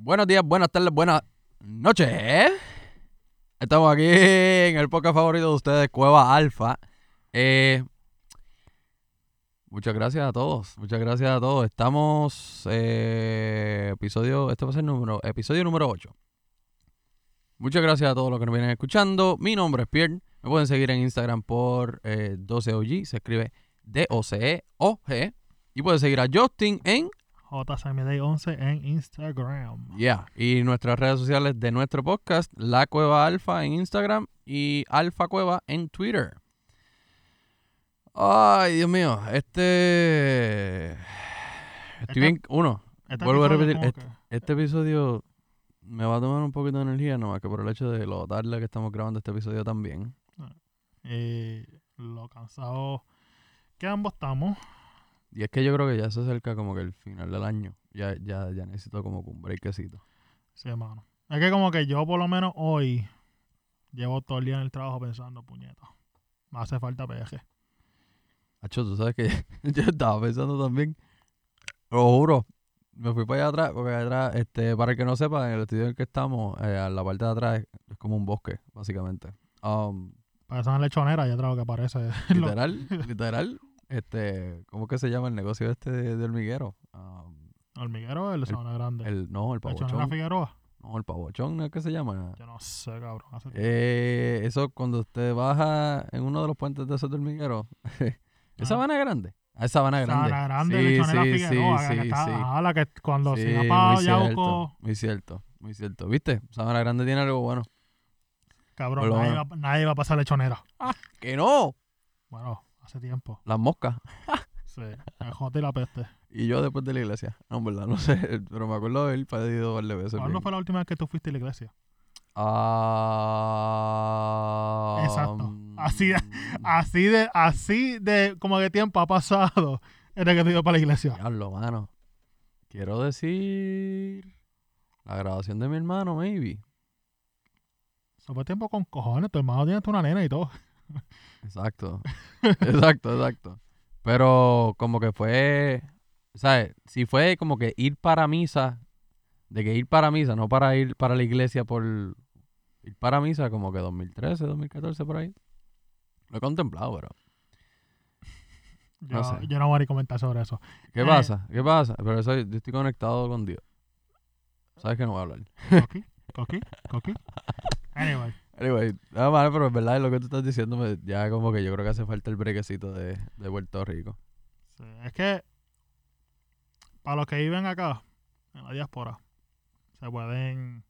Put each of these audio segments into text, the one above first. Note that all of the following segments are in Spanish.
Buenos días, buenas tardes, buenas noches. Estamos aquí en el podcast favorito de ustedes, Cueva Alfa. Eh, muchas gracias a todos, muchas gracias a todos. Estamos, eh, episodio, este va a ser número, episodio número 8. Muchas gracias a todos los que nos vienen escuchando. Mi nombre es Pierre. Me pueden seguir en Instagram por eh, 12OG. Se escribe D-O-C-E-O-G. Y pueden seguir a Justin en JSMD11 en Instagram. Yeah. Y nuestras redes sociales de nuestro podcast, La Cueva Alfa en Instagram y Alfa Cueva en Twitter. Ay, Dios mío, este... Estoy Este- bien... Uno, Este vuelvo a repetir, este, este episodio me va a tomar un poquito de energía, nomás que por el hecho de lo tarde que estamos grabando este episodio también. que, eh, lo cansado que ambos estamos. Y es que yo creo que ya se acerca como que el final del año. Ya, ya, ya necesito como que un breakcito. Sí, hermano. Es que como que yo por lo menos hoy llevo todo el día en el trabajo pensando, puñeta. Me hace falta peje. Hacho, tú sabes que yo estaba pensando también, lo juro, me fui para allá atrás, porque allá atrás, este, para el que no sepa, en el estudio en el que estamos, eh, a la parte de atrás es, como un bosque, básicamente. Um, Parece una lechonera y atrás lo que parece. lo- literal, literal, este, ¿cómo que se llama el negocio este de, de hormiguero? Um, hormiguero el Sabana Grande. el, no, el pavochón. Figueroa. No, el pavochón, ¿no es que se llama? Yo no sé, cabrón. Hace. Eh, eso cuando usted baja en uno de los puentes de esos hormigueros, ¿es Ah. Sabana Grande? Ah, es Sabana Grande. Sabana Grande, Sí, sí, Figueroa. sí, que sí, está- sí. ajá, la que cuando Sí, se muy para Yauco, muy cierto, muy cierto. ¿Viste? Sabana Grande tiene algo bueno. cabrón, nadie va, nadie va a pasar lechonera. ¡Que no! Bueno, hace tiempo. Las moscas. Sí, el jote y la peste. Y yo después de la iglesia. No, en verdad, no sé. Pero me acuerdo de él pedido varias veces. ¿Cuándo fue la última vez que tú fuiste a la iglesia? Ah. Exacto. Así mm, Así de, así de como que tiempo ha pasado desde que te iba para la iglesia. Diablo, mano. Quiero decir. La grabación de mi hermano, maybe. Eso fue tiempo con cojones. Tu hermano tiene hasta una nena y todo. Exacto. exacto, exacto. Pero como que fue, ¿sabes? Si fue como que ir para misa, de que ir para misa, no para ir para la iglesia por ir para misa como que 2013, 2014 por ahí. Lo he contemplado, pero Yo No sé. yo no voy a ni comentar sobre eso. ¿qué Eh. pasa? ¿Qué pasa? Pero eso, yo estoy conectado con Dios. ¿Sabes que no voy a hablar? Coqui, coqui, coqui. Anyway, Anyway, nada más, pero es verdad lo que tú estás diciendo, me- ya como que yo creo que hace falta el brequecito de, de Puerto Rico. sí, es que para los que viven acá, en la diáspora, se pueden,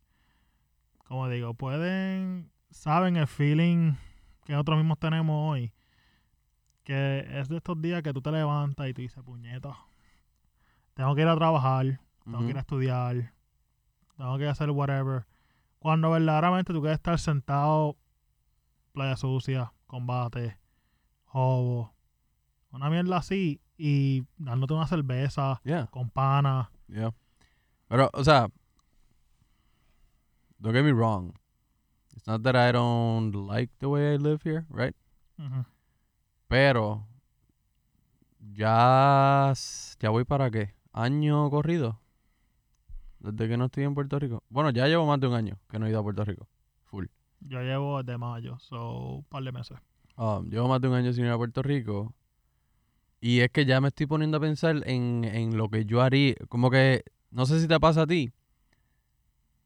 como digo, pueden, saben el feeling que nosotros mismos tenemos hoy. Que es de estos días que tú te levantas y tú dices, puñeta, tengo que ir a trabajar, tengo que ir a estudiar, tengo que hacer whatever. Cuando verdaderamente tú quieres estar sentado, playa sucia, combate, hobo, una mierda así, y dándote una cerveza Yeah. con pana. Yeah. Pero, o sea, don't get me wrong. It's not that I don't like the way I live here, right? Pero ya, ya voy para qué? Año corrido. Desde que no estoy en Puerto Rico. Bueno, ya llevo más de un año que no he ido a Puerto Rico. Full. Yo llevo desde mayo, so un par de meses. Um, llevo más de un año sin ir a Puerto Rico. Y es que ya me estoy poniendo a pensar en, en lo que yo haría. Como que, no sé si te pasa a ti,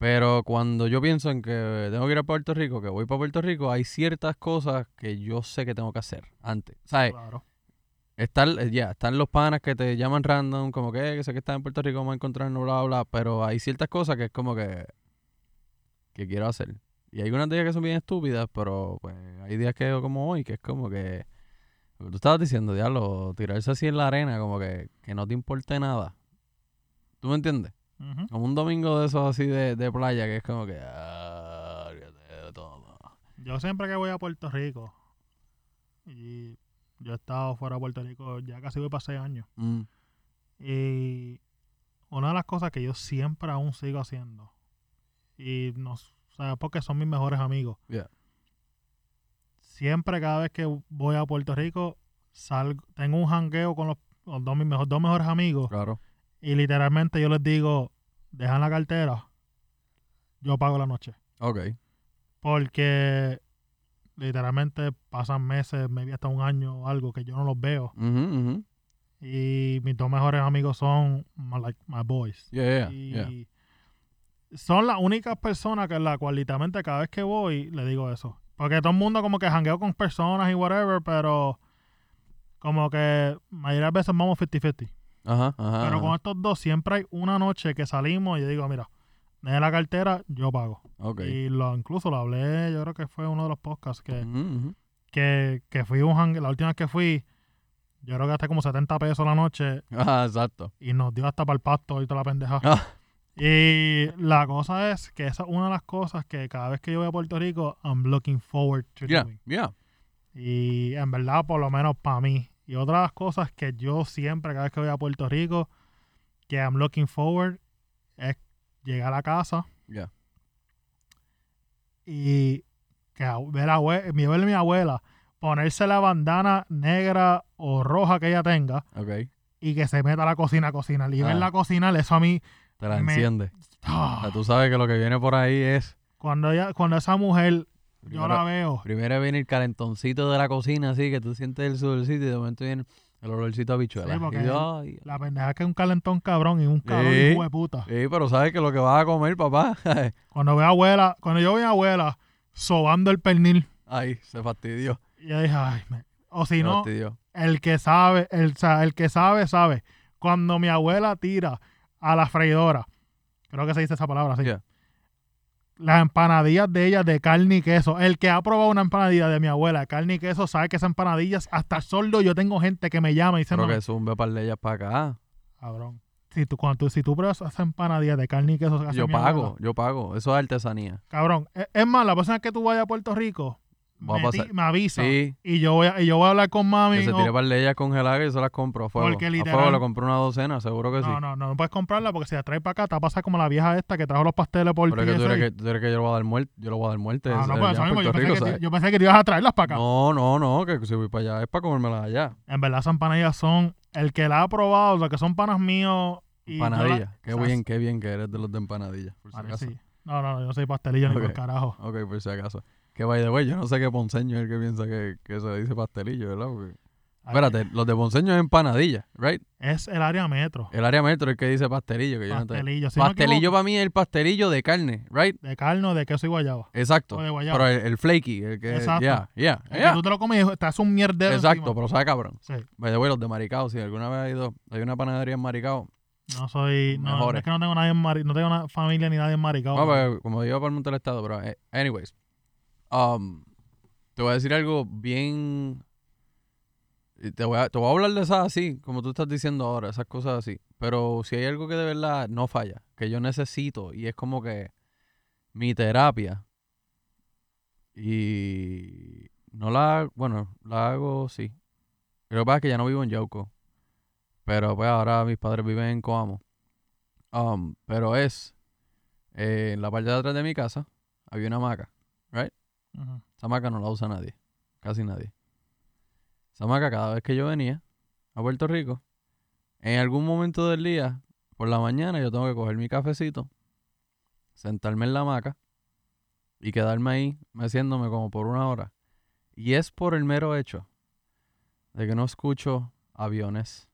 pero cuando yo pienso en que tengo que ir a Puerto Rico, que voy para Puerto Rico, hay ciertas cosas que yo sé que tengo que hacer antes. ¿Sabes? Claro. Están, eh, ya, están los panas que te llaman random, como que, "Eh, que sé que estás en Puerto Rico, vamos a encontrarnos, bla, bla, bla. Pero hay ciertas cosas que es como que, que quiero hacer. Y hay unas días que son bien estúpidas, pero pues hay días que como hoy, que es como que, lo que tú estabas diciendo, diablo, tirarse así en la arena, como que, que no te importe nada. ¿Tú me entiendes? Como un domingo de esos así de, de playa, que es como que, ah, de todo. Yo siempre que voy a Puerto Rico, y yo he estado fuera de Puerto Rico, ya casi voy para seis años. Mm, Y una de las cosas que yo siempre aún sigo haciendo, y no, o sea, porque son mis mejores amigos. Yeah. Siempre, cada vez que voy a Puerto Rico, salgo, tengo un jangueo con los, los dos, mis mejor- dos mejores amigos. claro. Y literalmente yo les digo, dejan la cartera yo pago la noche. Ok. Porque literalmente pasan meses, maybe hasta un año o algo que yo no los veo. Y mis dos mejores amigos son my, like, my boys. Yeah, yeah, y yeah. son las únicas personas que la cual literalmente cada vez que voy le digo eso. Porque todo el mundo como que jangueo con personas y whatever, pero como que mayoría de veces vamos 50-50. Ajá, ajá. Pero con estos dos siempre hay una noche que salimos y yo digo, mira, de la cartera, yo pago. Y lo incluso lo hablé, yo creo que fue uno de los podcasts que, Ujú, ujú. que, que fui un hang- la última vez que fui, yo creo que gasté como 70 pesos la noche Ajá, exacto. y nos dio hasta para el pasto y toda la pendeja. Ah. Y la cosa es que esa es una de las cosas que cada vez que yo voy a Puerto Rico, I'm looking forward to Yeah, doing. yeah. Y en verdad, por lo menos para mí. Y otra de las cosas que yo siempre, cada vez que voy a Puerto Rico, que I'm looking forward, es llegar a casa Yeah. y que ver a, mi, ver a mi abuela ponerse la bandana negra o roja que ella tenga Ok. y que se meta a la cocina a cocinar. Y Ah. verla cocinar, eso a mí... Te la Me- enciende. ah, O sea, tú sabes que lo que viene por ahí es. cuando, ella, cuando esa mujer, yo la veo... primero viene el calentoncito de la cocina, así que tú sientes el sudorcito y de momento viene el olorcito a bichuela. Sí, porque yo, La pendeja es que es un calentón cabrón y un calor Sí. hijo de puta. Sí, pero sabes que lo que vas a comer, papá. Cuando veo a abuela, cuando yo veo a abuela sobando el pernil, Ay, se fastidió. y yo dije, ay, me- o si se no, fastidió. el que sabe, el, o sea, el que sabe, sabe. Cuando mi abuela tira a la freidora, creo que se dice esa palabra Yeah. Las empanadillas de ella de carne y queso. El que ha probado una empanadilla de mi abuela de carne y queso sabe que esas empanadillas, hasta el sordo, yo tengo gente que me llama y dice, Creo que zumbe par de ellas para acá. cabrón. Si tú, cuando tú, si tú pruebas esa empanadilla de carne y queso Yo pago, abuela, yo pago. Eso es artesanía. cabrón. Es, es más, la próxima vez que tú vayas a Puerto Rico, me, ti- pasar. me avisa. Sí, Y yo voy a, y yo voy a hablar con mami. que se o- tire par de ellas congeladas y yo se las compro a fuego. Porque A literal- fuego le compro una docena, seguro que sí. no, no, no, no puedes comprarla porque si la traes para acá, te va a pasar como la vieja esta que trajo los pasteles por Pero es que tú PSA. eres que, tú eres que yo le voy a dar muerte. Yo le voy a dar muerte. Ah, no, pues eso mismo. Yo pensé, Rico, que, ¿sabes? yo pensé que te ibas a traerlas para acá. No, no, no, que si voy para allá es para comérmelas allá. En verdad, esas empanadillas son. El que la ha probado, los que son panas míos. Y yo la- Empanadilla. Qué o sea, bien, qué bien que eres de los de empanadillas. Por si Vale, acaso. sí. No, no, yo no soy pastelillo ni por carajo. Ok, por si acaso. Que by the way, yo no sé qué ponceño es el que piensa que, que se dice pastelillo, ¿verdad? Porque- Espérate, los de ponceño es empanadilla, ¿right? Es el área metro. El área metro es el que dice pastelillo, que yo no te... Pastelillo. Si Pastelillo para mí es el pastelillo de carne, ¿right? de carne o de queso y guayaba. Exacto. O de guayaba. Pero el, el flaky, el que... Exacto. Yeah, yeah, El yeah. que tú te lo comes y te hace un mierdero. Exacto, encima. pero sabe cabrón. Sí. By the way, los de Maricao, si alguna vez has ido, hay una panadería en Maricao. No soy. No, Mejores. es que no tengo nadie en Mari- no tengo una familia ni nadie en Maricao. No, pues, como digo, por el monte del estado, pero eh, anyways. Um, te voy a decir algo bien. y Te voy, a, te voy a hablar de esas así, como tú estás diciendo ahora, esas cosas así. Pero si hay algo que de verdad no falla, que yo necesito, y es como que mi terapia, y no la hago, bueno, la hago sí. Lo que pasa es que ya no vivo en Yauco. Pero pues ahora mis padres viven en Coamo. Um, pero es eh, en la parte de atrás de mi casa había una hamaca. Esa hamaca no la usa nadie, casi nadie. Esa hamaca cada vez que yo venía a Puerto Rico, en algún momento del día, por la mañana, yo tengo que coger mi cafecito, sentarme en la hamaca y quedarme ahí meciéndome como por una hora. Y es por el mero hecho de que no escucho aviones,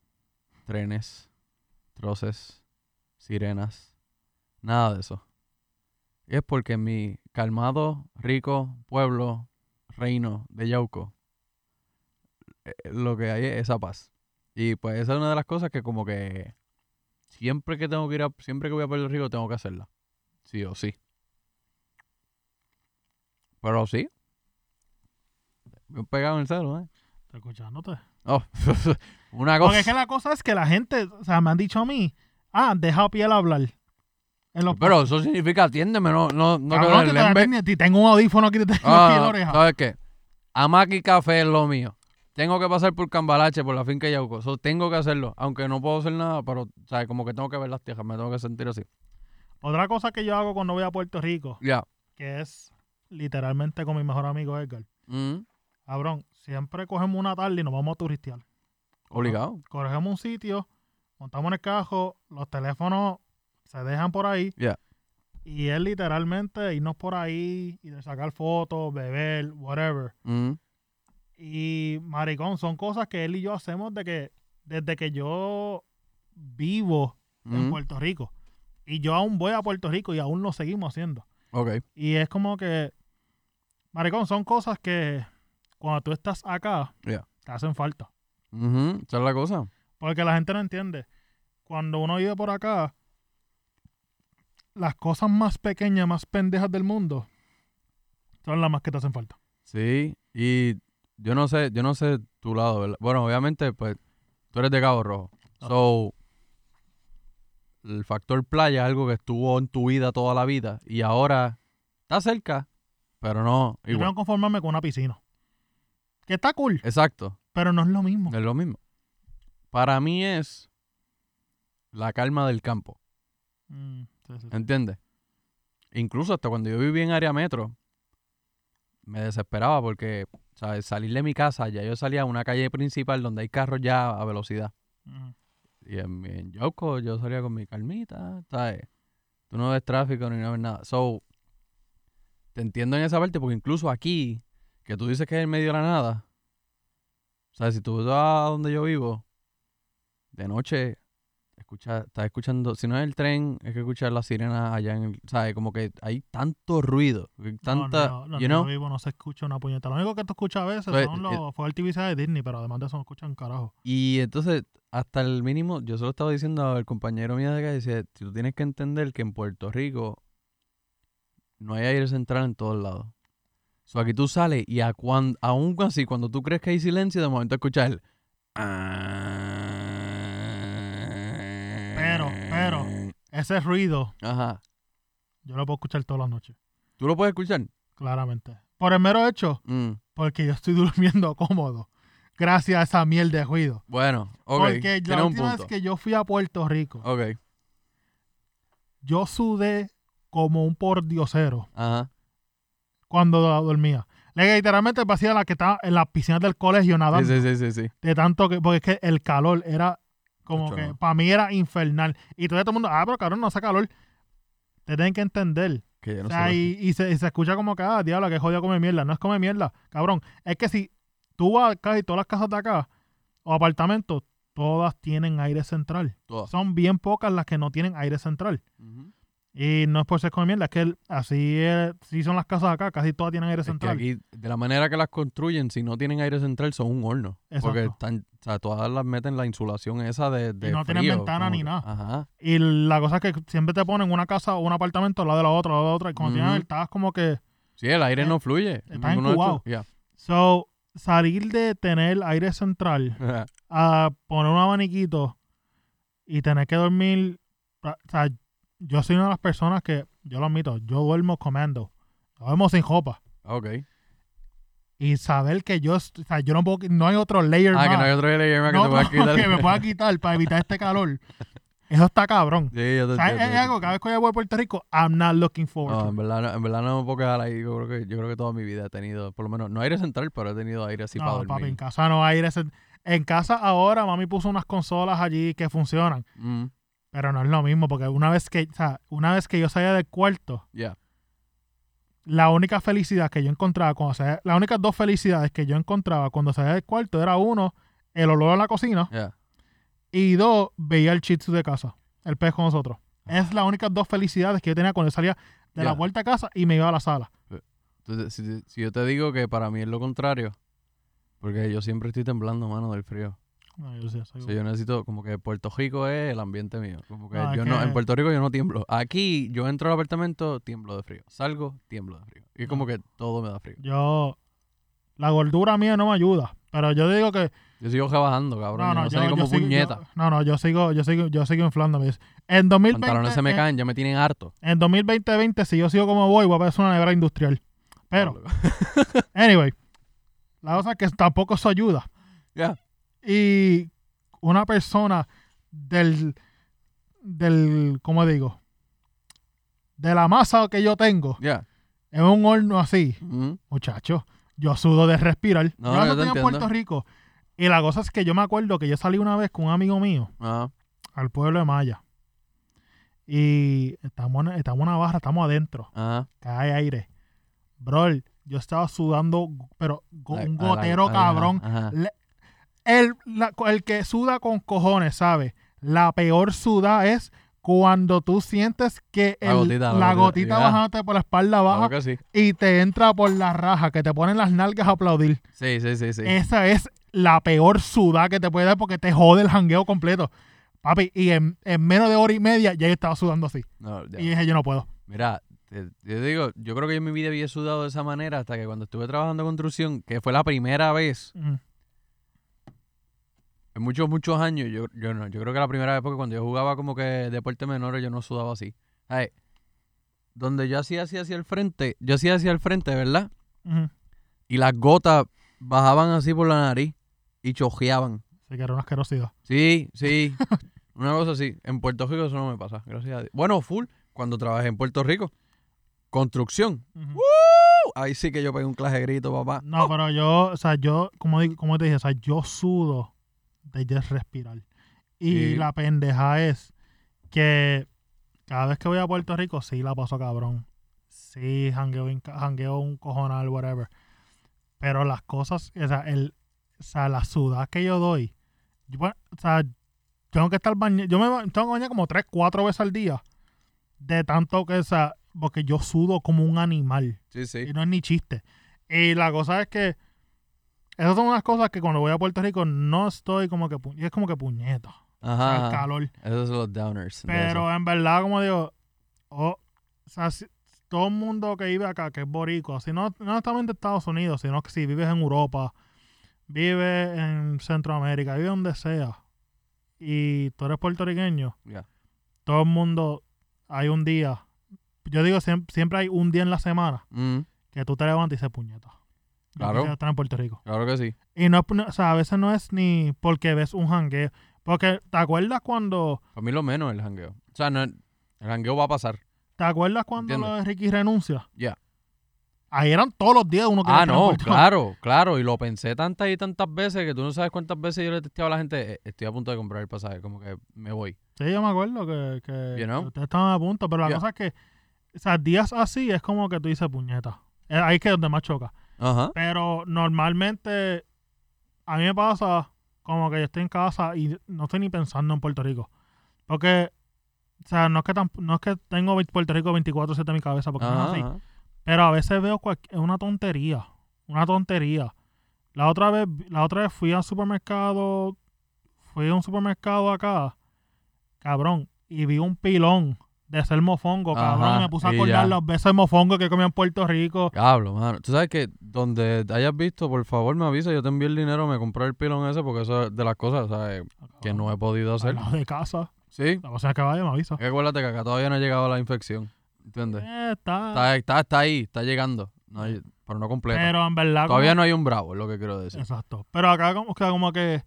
trenes, troces, sirenas, nada de eso. Es porque en mi calmado, rico pueblo, reino de Yauco, eh, lo que hay es esa paz. Y pues esa es una de las cosas que como que siempre que tengo que ir a, siempre que voy a Puerto Rico tengo que hacerla. Sí o sí. Pero sí. Me he pegado en el celo, ¿eh? Estoy escuchándote. Oh, una Porque cosa. es que la cosa es que la gente, o sea, me han dicho a mí, ah, deja a piel hablar. En los Pero eso significa atiéndeme, no, no, no Cabrón, te atiende, ti- tengo un audífono aquí, te tengo aquí en la Ah, oreja. ¿Sabes qué? Amac y café es lo mío. Tengo que pasar por Cambalache, por la finca Yauco. So, tengo que hacerlo. Aunque no puedo hacer nada, pero, ¿sabes? Como que tengo que ver las tierras. Me tengo que sentir así. Otra cosa que yo hago cuando voy a Puerto Rico, Ya. que es literalmente con mi mejor amigo Edgar. Mm, Cabrón, siempre cogemos una tarde y nos vamos a turistear. obligado. Cogemos un sitio, montamos en el cajo, los teléfonos se dejan por ahí. Y es literalmente irnos por ahí y de sacar fotos, beber, whatever. Mm, Y maricón, son cosas que él y yo hacemos de que desde que yo vivo en mm, Puerto Rico. Y yo aún voy a Puerto Rico y aún lo seguimos haciendo. Y es como que, maricón, son cosas que cuando tú estás acá, Yeah. te hacen falta. Ujú, Esa es la cosa. Porque la gente no entiende. Cuando uno vive por acá, las cosas más pequeñas, más pendejas del mundo, son las más que te hacen falta. Sí, y yo no sé, yo no sé tu lado, ¿verdad? Bueno, obviamente, pues, tú eres de Cabo Rojo. Ajá. So, el factor playa es algo que estuvo en tu vida toda la vida y ahora está cerca, pero no Yo igual. tengo que conformarme con una piscina. Que está cool, Exacto, pero no es lo mismo. es lo mismo. Para mí es la calma del campo, Mm, sí, sí, sí. ¿entiendes? Incluso hasta cuando yo viví en área metro, me desesperaba porque, ¿sabes? Salir de mi casa, ya yo salía a una calle principal donde hay carros ya a velocidad. Y en, en Yauco yo salía con mi calmita, ¿sabes? Tú no ves tráfico ni no ves nada. So, te entiendo en esa parte porque incluso aquí, que tú dices que es en medio de la nada, ¿sabes? Si tú vas a donde yo vivo, de noche, escucha, estás escuchando, si no es el tren, es que escuchas las sirenas allá en el, ¿sabes? Como que hay tanto ruido, tanta, no, no, no, you no know? vivo, no se escucha una puñeta. Lo único que tú escuchas a veces Pues, son eh, los fuegos artificiales de Disney, pero además de eso no escuchan carajo. Y entonces, hasta el mínimo, yo solo estaba diciendo al compañero mío de acá, dice, tú tienes que entender que en Puerto Rico no hay aire central en todos lados. So, aquí tú sales y a cuan- aún así, cuando tú crees que hay silencio, de momento escuchas el... pero. Ese ruido Ajá. yo lo puedo escuchar todas las noches, ¿Tú lo puedes escuchar? claramente. Por el mero hecho, Mm, porque yo estoy durmiendo cómodo. Gracias a esa miel de ruido. Bueno, ok. porque la última vez que yo fui a Puerto Rico, Ok. yo sudé como un pordiosero Ajá. cuando dormía. Literalmente parecía la que estaba en las piscinas del colegio Sí, nadando. sí, sí, sí, sí. De tanto que, porque es que el calor era como que para mí era infernal. Y todo el mundo, ah, pero cabrón, no hace calor. Te tienen que entender. Que no o sea, y, y se, y se escucha como que, ah, diablo, que jodido come mierda. No es come mierda, cabrón. Es que si tú vas casi todas las casas de acá o apartamentos, todas tienen aire central. Todas. Son bien pocas las que no tienen aire central. Ujú. Y no es por ser come mierda, es que el- así, es- son las casas acá, casi todas tienen aire Es que central. aquí, de la manera que las construyen, si no tienen aire central, son un horno. Porque están, o sea, todas las meten la insulación esa de, de no tienen ventana como ni nada. Ajá. Y la cosa es que siempre te ponen una casa o un apartamento al lado de la otra, al lado de la otra. Y cuando tienes Ujú. estás como que. Sí, el aire Eh, no fluye. estás incubado. Ya. So, salir de tener aire central a poner un abaniquito y tener que dormir. O sea, yo soy una de las personas que, yo lo admito, yo duermo comando. Yo duermo sin ropa. ok. Y saber que yo, o sea, yo no puedo, no hay otro layer Ah, que más. no hay otro layer más que no te pueda quitar. que me pueda quitar para evitar este calor. Eso está cabrón. Sí, yo te O sea, es, entiendo. es algo, cada vez que yo voy a Puerto Rico, I'm not looking forward No, to en it. verdad, no, en verdad no me puedo quedar ahí. Yo creo, que, yo creo que toda mi vida he tenido, por lo menos, no aire central, pero he tenido aire así para No, dormir. papi, en casa no hay aire cent- En casa ahora mami puso unas consolas allí que funcionan, Mm, pero no es lo mismo porque una vez que, o sea, una vez que yo salía del cuarto, la única felicidad que yo encontraba cuando salía, las únicas dos felicidades que yo encontraba cuando salía del cuarto era uno, el olor a la cocina y dos, veía el shih tzu de casa, el pez con nosotros. Es las únicas dos felicidades que yo tenía cuando yo salía de la puerta a casa y me iba a la sala. Entonces, si, si yo te digo que para mí es lo contrario, porque yo siempre estoy temblando, mano, del frío. No, yo soy- sea, yo necesito, como que Puerto Rico es el ambiente mío. Como que No, es yo no, en Puerto Rico yo no tiemblo. Aquí yo entro al apartamento, tiemblo de frío. Salgo, tiemblo de frío. Y como que todo me da frío. yo, la gordura mía no me ayuda, pero yo digo que Yo sigo rebajando, cabrón. yo no, sé ni como sigo- puñeta. yo- no, no, yo sigo, yo sigo, yo sigo inflándome. En 2020, Pantalones se me en- caen, ya me tienen harto. En 2020, si yo sigo como voy, voy a parecer una nevera industrial. Pero, anyway, la cosa es que tampoco eso ayuda. Ya. Y una persona del, del, ¿cómo digo? De la masa que yo tengo, Ya. en un horno así, Ujú. muchacho, yo sudo de respirar. No, yo estoy en. Puerto Rico. Y la cosa es que yo me acuerdo que yo salí una vez con un amigo mío Ajá. al pueblo de Maya. y estamos en, estamos en una barra, estamos adentro, Ajá. cae aire. Bro, yo estaba sudando, pero A- un gotero cabrón. Le- el, la- el que suda con cojones, ¿sabes? La peor suda es cuando tú sientes que La gotita, la la gotita, gotita ya. bajándote por la espalda baja Claro que sí. y te entra por la raja, que te ponen las nalgas a aplaudir. Sí, sí, sí, sí. Esa es la peor suda que te puede dar porque te jode el jangueo completo. Papi, y en, en menos de hora y media ya yo estaba sudando así. No. Y dije, yo no puedo. Mira, te- yo digo, yo creo que yo en mi vida había sudado de esa manera hasta que cuando estuve trabajando en construcción, que fue la primera vez Mm. En muchos, muchos años, yo, yo no, yo creo que la primera vez porque cuando yo jugaba como que deporte menores yo no sudaba así. Ay, donde yo hacía así hacia el frente, yo hacía hacia el frente, ¿verdad? Y las gotas bajaban así por la nariz y chojeaban. Así que era una asquerosidad. Sí, sí. Una cosa así. En Puerto Rico eso no me pasa, gracias a Dios. Bueno, full, cuando trabajé en Puerto Rico. Construcción. ¡Uh! Ahí sí que yo pegué un clase de grito, papá. No, pero yo, o sea, yo, como, como te dije, o sea, yo sudo de ya respirar. Y Sí. la pendeja es que cada vez que voy a Puerto Rico, sí la paso cabrón. Sí, jangueo, jangueo un cojonal, whatever. Pero las cosas, o sea, el, o sea, la sudada que yo doy, yo, bueno, o sea, tengo que estar bañando, yo me tengo que bañar como tres, cuatro veces al día. De tanto que, o sea, porque yo sudo como un animal. Sí, sí. Y no es ni chiste. Y la cosa es que esas son unas cosas que cuando voy a Puerto Rico no estoy como que es como que puñeta. O sea, el Ajá. calor. Esos son los downers. Pero en verdad, como digo, oh, o sea, si- todo el mundo que vive acá, que es boricua, si no, no solamente en Estados Unidos, sino que si vives en Europa, vives en Centroamérica, vives donde sea, y tú eres puertorriqueño, todo el mundo, hay un día, yo digo, siempre, siempre hay un día en la semana Mm, que tú te levantas y dices puñeta. Claro. en Puerto Rico. claro que sí. Y no, no- o sea, a veces no es ni porque ves un jangueo. Porque, ¿te acuerdas cuando, Para mí lo menos el jangueo. O sea, no, el jangueo va a pasar. te acuerdas cuando lo de Ricky renuncia? Ya. Ahí eran todos los días uno que Ah, no, claro, claro. Y lo pensé tantas y tantas veces que tú no sabes cuántas veces yo le testeaba a la gente, "Eh, estoy a punto de comprar el pasaje, como que me voy. Sí, yo me acuerdo que, que, You know? que ustedes estaban a punto, pero la Yeah. cosa es que, o sea, días así es como que tú dices puñeta. Eh, Ahí es que es donde más choca. Ajá. Pero normalmente a mí me pasa como que yo estoy en casa y no estoy ni pensando en Puerto Rico. Porque, o sea, no es que, tan- no es que tengo Puerto Rico 24-7 en mi cabeza, porque no es así. Pero a veces veo una tontería. Una tontería. La otra vez, la otra vez fui al supermercado. Fui a un supermercado acá. Cabrón. Y vi un pilón de ser mofongo, cabrón. Ajá, me puse a acordar ya. los besos de mofongo que comí en Puerto Rico. Diablo, mano. Tú sabes que donde hayas visto, por favor me avisa, yo te envío el dinero, me compré el pilón ese porque eso es de las cosas, ¿sabes? Que no he podido hacer. lado de casa. Sí. La próxima que vaya me avisa. Acuérdate que acá todavía no ha llegado la infección. ¿Entiendes? Eh, está. Está, está, está ahí, está llegando. No hay- pero no completa. Pero en verdad. Todavía como- no hay un bravo, es lo que quiero decir. Exacto. Pero acá como que, como que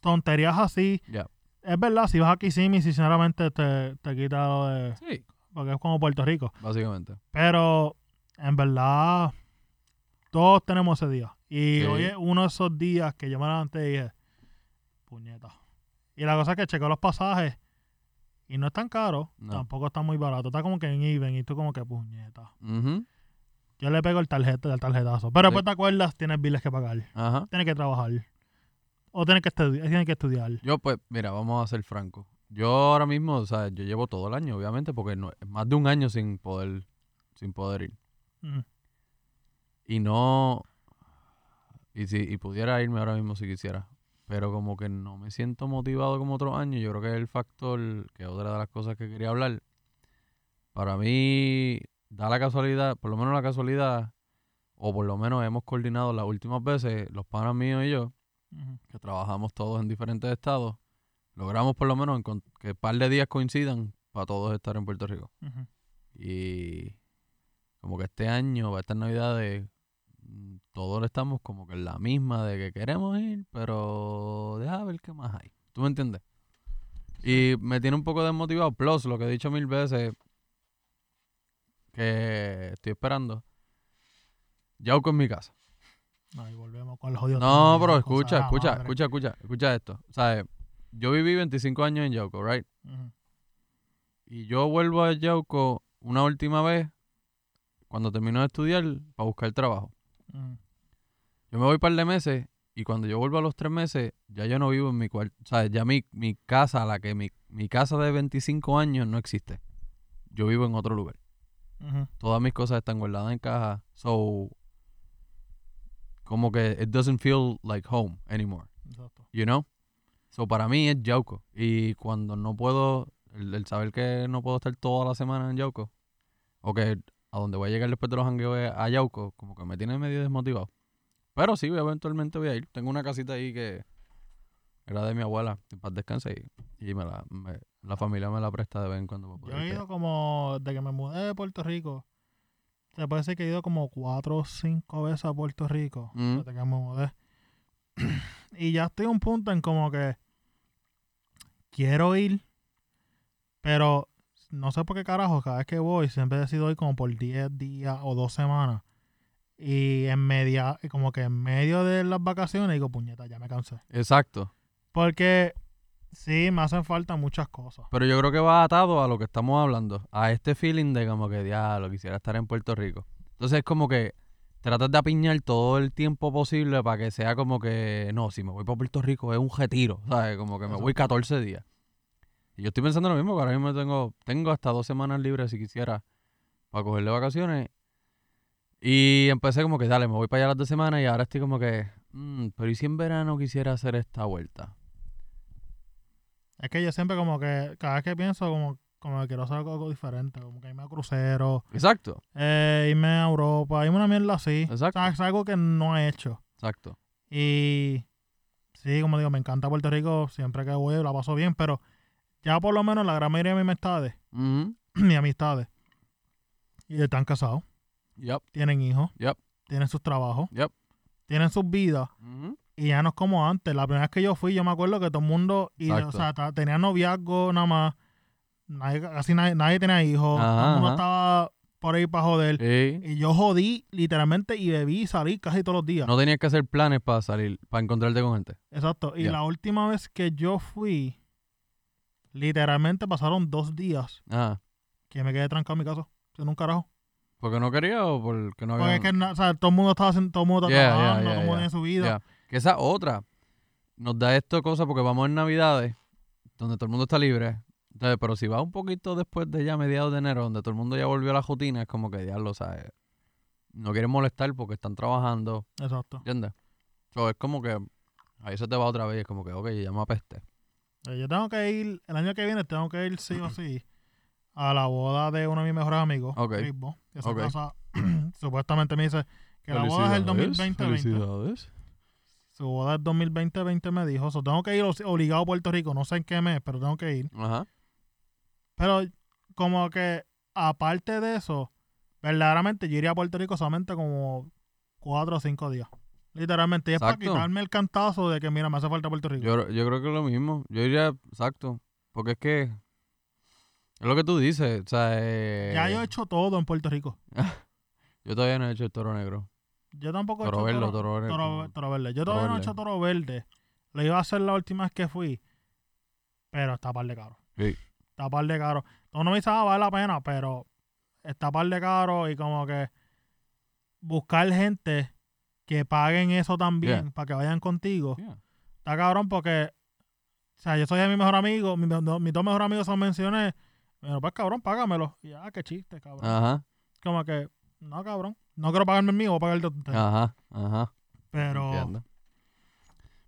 tonterías así. Ya. Es verdad, si vas aquí sí, sinceramente te, te quita lo de. Sí, Porque es como Puerto Rico. básicamente. Pero en verdad, todos tenemos ese día. Y Sí. hoy es uno de esos días que yo me levanté y dije, puñeta. Y la cosa es que chequeo los pasajes y no es tan caro, No. tampoco está muy barato. Está como que en even y tú como que puñeta. Ujú. Yo le pego el tarjeta, el tarjetazo. Pero Sí. después te acuerdas, tienes biles que pagar. Ajá. Tienes que trabajar. O tienes que, estudi- tienes que estudiar. Yo, pues, mira, vamos a ser francos. Yo ahora mismo, o sea, yo llevo todo el año, obviamente, porque no, más de un año sin poder, sin poder ir. Mm. Y no. Y si y pudiera irme ahora mismo si quisiera. Pero como que no me siento motivado como otros años. Yo creo que es el factor, que es otra de las cosas que quería hablar. Para mí, da la casualidad, por lo menos la casualidad, o por lo menos hemos coordinado las últimas veces, los panas míos y yo, Que trabajamos todos en diferentes estados, logramos por lo menos que un par de días coincidan para todos estar en Puerto Rico. Y como que este año, para estas navidades, mm, todos estamos como que en la misma de que queremos ir, pero deja ver qué más hay. ¿Tú me entiendes? Y me tiene un poco desmotivado. Plus, lo que he dicho mil veces, que estoy esperando. Yauco en mi casa. Ahí volvemos con jodido. No, pero escucha, escucha, escucha, escucha, escucha esto. ¿Sabes? Yo viví 25 años en Yauco, ¿right? Y yo vuelvo a Yauco una última vez cuando termino de estudiar para buscar trabajo. Yo me voy un par de meses y cuando yo vuelvo a los tres meses, ya yo no vivo en mi cuarto. O sea, ya mi, mi casa, la que mi, mi casa de 25 años no existe. Yo vivo en otro lugar. Todas mis cosas están guardadas en caja. So, como que it doesn't feel like home anymore. Exacto. You know? So, para mí es Yauco. Y cuando no puedo, el, el saber que no puedo estar toda la semana en Yauco, o que a donde voy a llegar después de los jangueos es a Yauco, como que me tiene medio desmotivado. Pero sí, eventualmente voy a ir. Tengo una casita ahí que era de mi abuela, en paz descanse, y, y me la, me- la familia me la presta de vez en cuando. para Yo he ido como, de que me mudé de Puerto Rico, se puede decir que he ido como cuatro o cinco veces a Puerto Rico Mm. desde que me mudé. y ya estoy a un punto en como que quiero ir, pero no sé por qué carajo, cada vez que voy siempre decido ir como por 10 días o dos semanas. Y en media, como que en medio de las vacaciones digo, puñeta, ya me cansé. Exacto. Porque sí, me hacen falta muchas cosas. Pero yo creo que va atado a lo que estamos hablando, a este feeling de como que, diablo, quisiera estar en Puerto Rico. Entonces es como que tratas de apiñar todo el tiempo posible para que sea como que, no, si me voy para Puerto Rico es un retiro, ¿sabes? Como que me voy 14 días. Y yo estoy pensando lo mismo, que ahora mismo tengo, tengo hasta dos semanas libres si quisiera para cogerle vacaciones. Y empecé como que, dale, me voy para allá las dos semanas y ahora estoy como que, "Mm, pero ¿y si en verano quisiera hacer esta vuelta? Es que yo siempre como que, cada vez que pienso, como, como que quiero hacer algo diferente, como que irme a crucero, Exacto, eh, irme a Europa, irme a una mierda así. Exacto. O sea, es algo que no he hecho. exacto. Y sí, como digo, me encanta Puerto Rico, siempre que voy la paso bien, pero ya por lo menos la gran mayoría de mis amistades, mis amistades, y están casados, Yep, tienen hijos, Yep. tienen sus trabajos, yep. tienen sus vidas. Y ya no es como antes. La primera vez que yo fui, yo me acuerdo que todo el mundo, y, o sea, tenía noviazgo nada más, nadie, casi nadie, nadie tenía hijos, todo Ajá, el mundo ajá. estaba por ahí para joder. Sí. Y yo jodí literalmente y bebí y salí casi todos los días. No tenías que hacer planes para salir, para encontrarte con gente. Exacto. Y la última vez que yo fui, literalmente pasaron dos días que me quedé trancado en mi casa, sin un carajo. ¿porque no quería o porque no había? Porque es que na- o sea, todo el mundo estaba todo el mundo estaba Yeah, trabajando, yeah, todo el mundo tiene su vida. Que esa otra nos da esto cosa porque vamos en Navidades, donde todo el mundo está libre. Entonces, pero si va un poquito después de ya mediados de enero, donde todo el mundo ya volvió a la rutina, es como que ya lo sabes. No quieren molestar porque están trabajando, Exacto. ¿entiendes? So, es como que ahí se te va otra vez, es como que, ok, ya me apeste. Eh, Yo tengo que ir, el año que viene tengo que ir sí o sí a la boda de uno de mis mejores amigos, Ok. Chris Bo, que se Ok. casa, supuestamente me dice que la boda es el 2020 Felicidades. Su boda es 2020-20 me dijo. So, tengo que ir obligado a Puerto Rico. No sé en qué mes, pero tengo que ir. Ajá. Pero como que aparte de eso, verdaderamente yo iría a Puerto Rico solamente como cuatro o cinco días. Literalmente. Y es para quitarme el cantazo de que, mira, me hace falta Puerto Rico. Yo, yo creo que es lo mismo. Yo diría, exacto. Porque es que es lo que tú dices. O sea, eh, ya yo he hecho todo en Puerto Rico. yo todavía no he hecho el toro negro. Yo tampoco he Toro hecho verde, toro, toro verde. toro- verde. Yo todavía no he hecho toro verde. Lo iba a hacer la última vez que fui. Pero está par de caro. Sí. Está par de caro. Todo no me dice, ah, vale la pena, pero está par de caro y como que buscar gente que paguen eso también Yeah. para que vayan contigo. Yeah. Está cabrón porque, o sea, yo soy de mi mejor amigo, mi- no, mis dos mejores amigos son mencioné. Pero pues cabrón, págamelo. Y ya, qué chiste, cabrón. Ajá, Como que, no, cabrón. No quiero pagarme el mío, voy a pagar el de ustedes. ajá, ajá. Pero, Entiendo.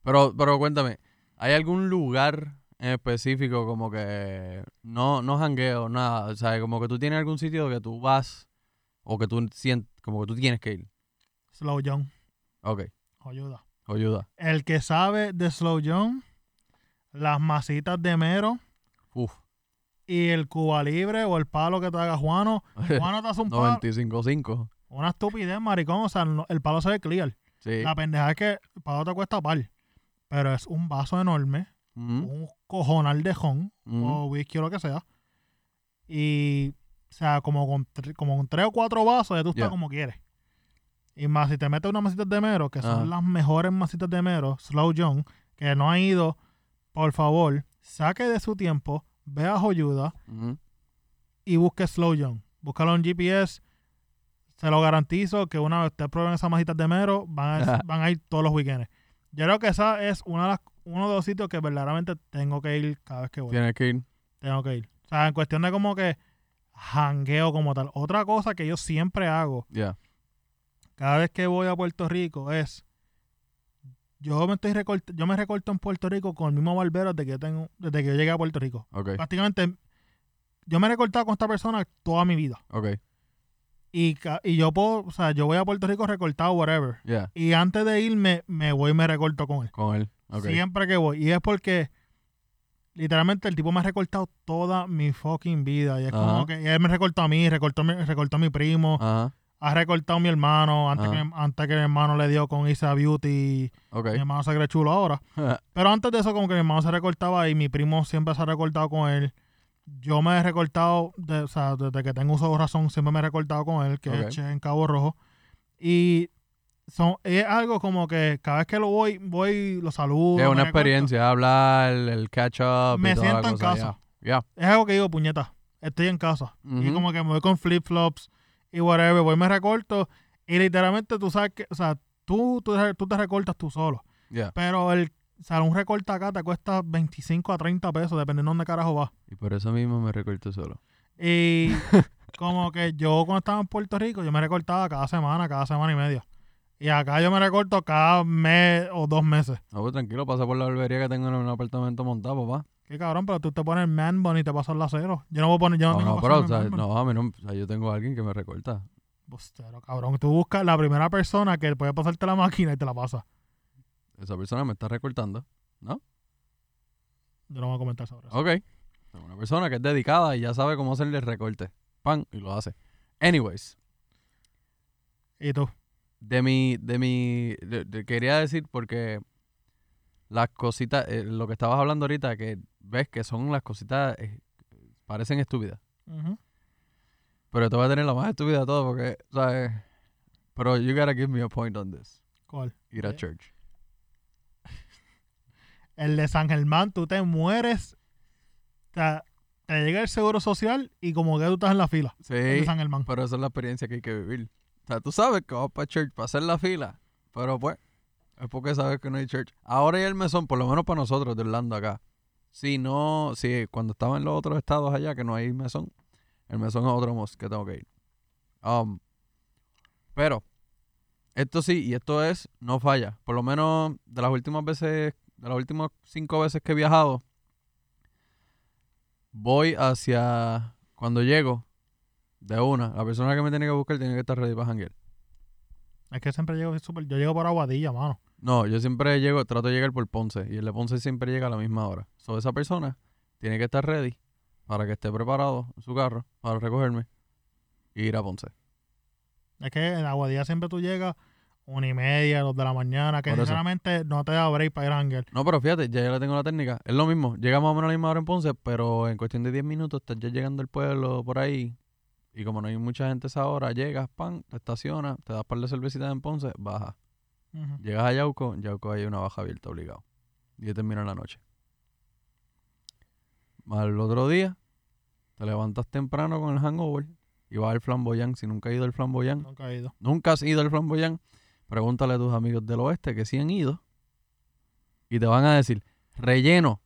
Pero, pero cuéntame, ¿hay algún lugar en específico como que no, no jangueo, nada? O sea, como que tú tienes algún sitio que tú vas o que tú sientes, como que tú tienes que ir. Slow John, Ok, ayuda. ayuda. El que sabe de Slow John, las masitas de mero Uf. y el Cuba Libre o el palo que te haga Juano. Juano te hace un palo. 95.5. Una estupidez, maricón. O sea, no- el palo se ve clear. Sí. La pendeja es que el palo te cuesta par. Pero es un vaso enorme, Ujú, un cojonal de ujú. o whisky o lo que sea. Y, o sea, como con, tre- como con tres o cuatro vasos, ya tú estás Ya. como quieres. Y más, si te metes unas masitas de mero, que son Ajá. las mejores masitas de mero, Slow John, que no ha ido, por favor, saque de su tiempo, ve a Joyuda, Ujú. y busque Slow John. Búscalo en GPS. Se lo garantizo que una vez ustedes prueben esas majitas de mero, van a, van a ir todos los weekends. Yo creo que esa es una de las, uno de los sitios que verdaderamente tengo que ir cada vez que voy. Tienes que ir. Tengo que ir. O sea, en cuestión de como que jangueo como tal. Otra cosa que yo siempre hago Ya. cada vez que voy a Puerto Rico es yo me estoy recort- yo me recorto en Puerto Rico con el mismo barbero desde que yo tengo desde que yo llegué a Puerto Rico. Ok. Prácticamente yo me he recortado con esta persona toda mi vida. Ok. Y, y yo puedo, o sea, yo voy a Puerto Rico recortado whatever. Y antes de irme me voy y me recorto con él. Con él. Ok. Siempre que voy. Y es porque literalmente el tipo me ha recortado toda mi fucking vida. Y es como que y él me recortó a mí, recortó, recortó a mi primo, Ajá. ha recortado a mi hermano, antes, que, antes que mi hermano le dio con Isa Beauty. Ok. Mi hermano se cree chulo ahora. Pero antes de eso, como que mi hermano se recortaba y mi primo siempre se ha recortado con él. Yo me he recortado, de- o sea, desde que tengo uso de razón, siempre me he recortado con él, que Ok. es Che en Cabo Rojo. Y son, es algo como que cada vez que lo voy, voy y lo saludo. es una experiencia, hablar, el catch up. y Me toda la siento en cosa, casa. Ya. Es algo que digo, puñeta, estoy en casa. Y como que me voy con flip-flops y whatever, voy y me recorto. Y literalmente tú sabes que, o sea, tú, tú, tú te recortas tú solo. Ya. Pero el, o sea, un recorte acá te cuesta 25 a 30 pesos, dependiendo de dónde carajo vas. Y por eso mismo me recorto solo. Y como que yo cuando estaba en Puerto Rico, yo me recortaba cada semana, cada semana y media. Y acá yo me recorto cada mes o dos meses. No, pues tranquilo, pasa por la barbería que tengo en un apartamento montado, papá. Qué cabrón, pero tú te pones man bun y te pasas la cero. Yo no voy a poner, yo no, No, tengo no, pero, o sea, no, a mí no, o sea, yo tengo a alguien que me recorta. Bustero, cabrón. Tú buscas la primera persona que puede pasarte la máquina y te la pasa. Esa persona me está recortando. Yo no voy a comentar sobre eso. Ok. Es una persona que es dedicada y ya sabe cómo hacerle recorte. Pan, y lo hace. Anyways, Y tú. de mi, de mi, de- de- quería decir porque las cositas, eh, lo que estabas hablando ahorita, que ves que son las cositas, eh, parecen estúpidas. Pero te voy a tener la más estúpida de todo porque, ¿sabes? Pero you gotta give me a point on this. ¿Cuál? Ir a Ok. church. El de San Germán, tú te mueres. Te, te llega el seguro social y como que tú estás en la fila. El de Sí, San Germán. pero esa es la experiencia que hay que vivir. O sea, tú sabes que vas para church para hacer la fila, pero pues, es porque sabes que no hay church. Ahora hay el mesón, por lo menos para nosotros de Orlando acá. Si no, si cuando estaba en los otros estados allá que no hay mesón, el mesón es otro mos que tengo que ir. Um, pero, esto sí, y esto es, no falla. Por lo menos de las últimas veces, de las últimas cinco veces que he viajado, voy hacia, cuando llego, de una, la persona que me tiene que buscar tiene que estar ready para janguear. Es que siempre llego súper. Yo llego por Aguadilla, mano. No, yo siempre llego, trato de llegar por Ponce y el de Ponce siempre llega a la misma hora. So, esa persona tiene que estar ready para que esté preparado en su carro para recogerme e ir a Ponce. Es que en Aguadilla siempre tú llegas una y media, dos de la mañana, que sinceramente no te da break para ir a hanguear. No, pero fíjate, ya yo le tengo la técnica. Es lo mismo, llega más o menos a la misma hora en Ponce, pero en cuestión de 10 minutos estás ya llegando al pueblo por ahí. Y como no hay mucha gente a esa hora, llegas, pan, te estacionas, te das par de cervecitas en Ponce, baja. Llegas a Yauco, en Yauco hay una baja abierta obligado. Y termina la noche. Al otro día, te levantas temprano con el hangover y vas al flamboyán. Si nunca has ido al flamboyán, Nunca he ido. nunca has ido al flamboyán, pregúntale a tus amigos del oeste que sí han ido. Y te van a decir, relleno.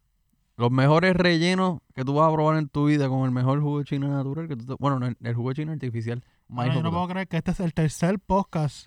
Los mejores rellenos que tú vas a probar en tu vida con el mejor jugo chino natural. que tú te- Bueno, no, el, el jugo chino artificial. más Mano, hijo yo no puedo creer que este es el tercer podcast.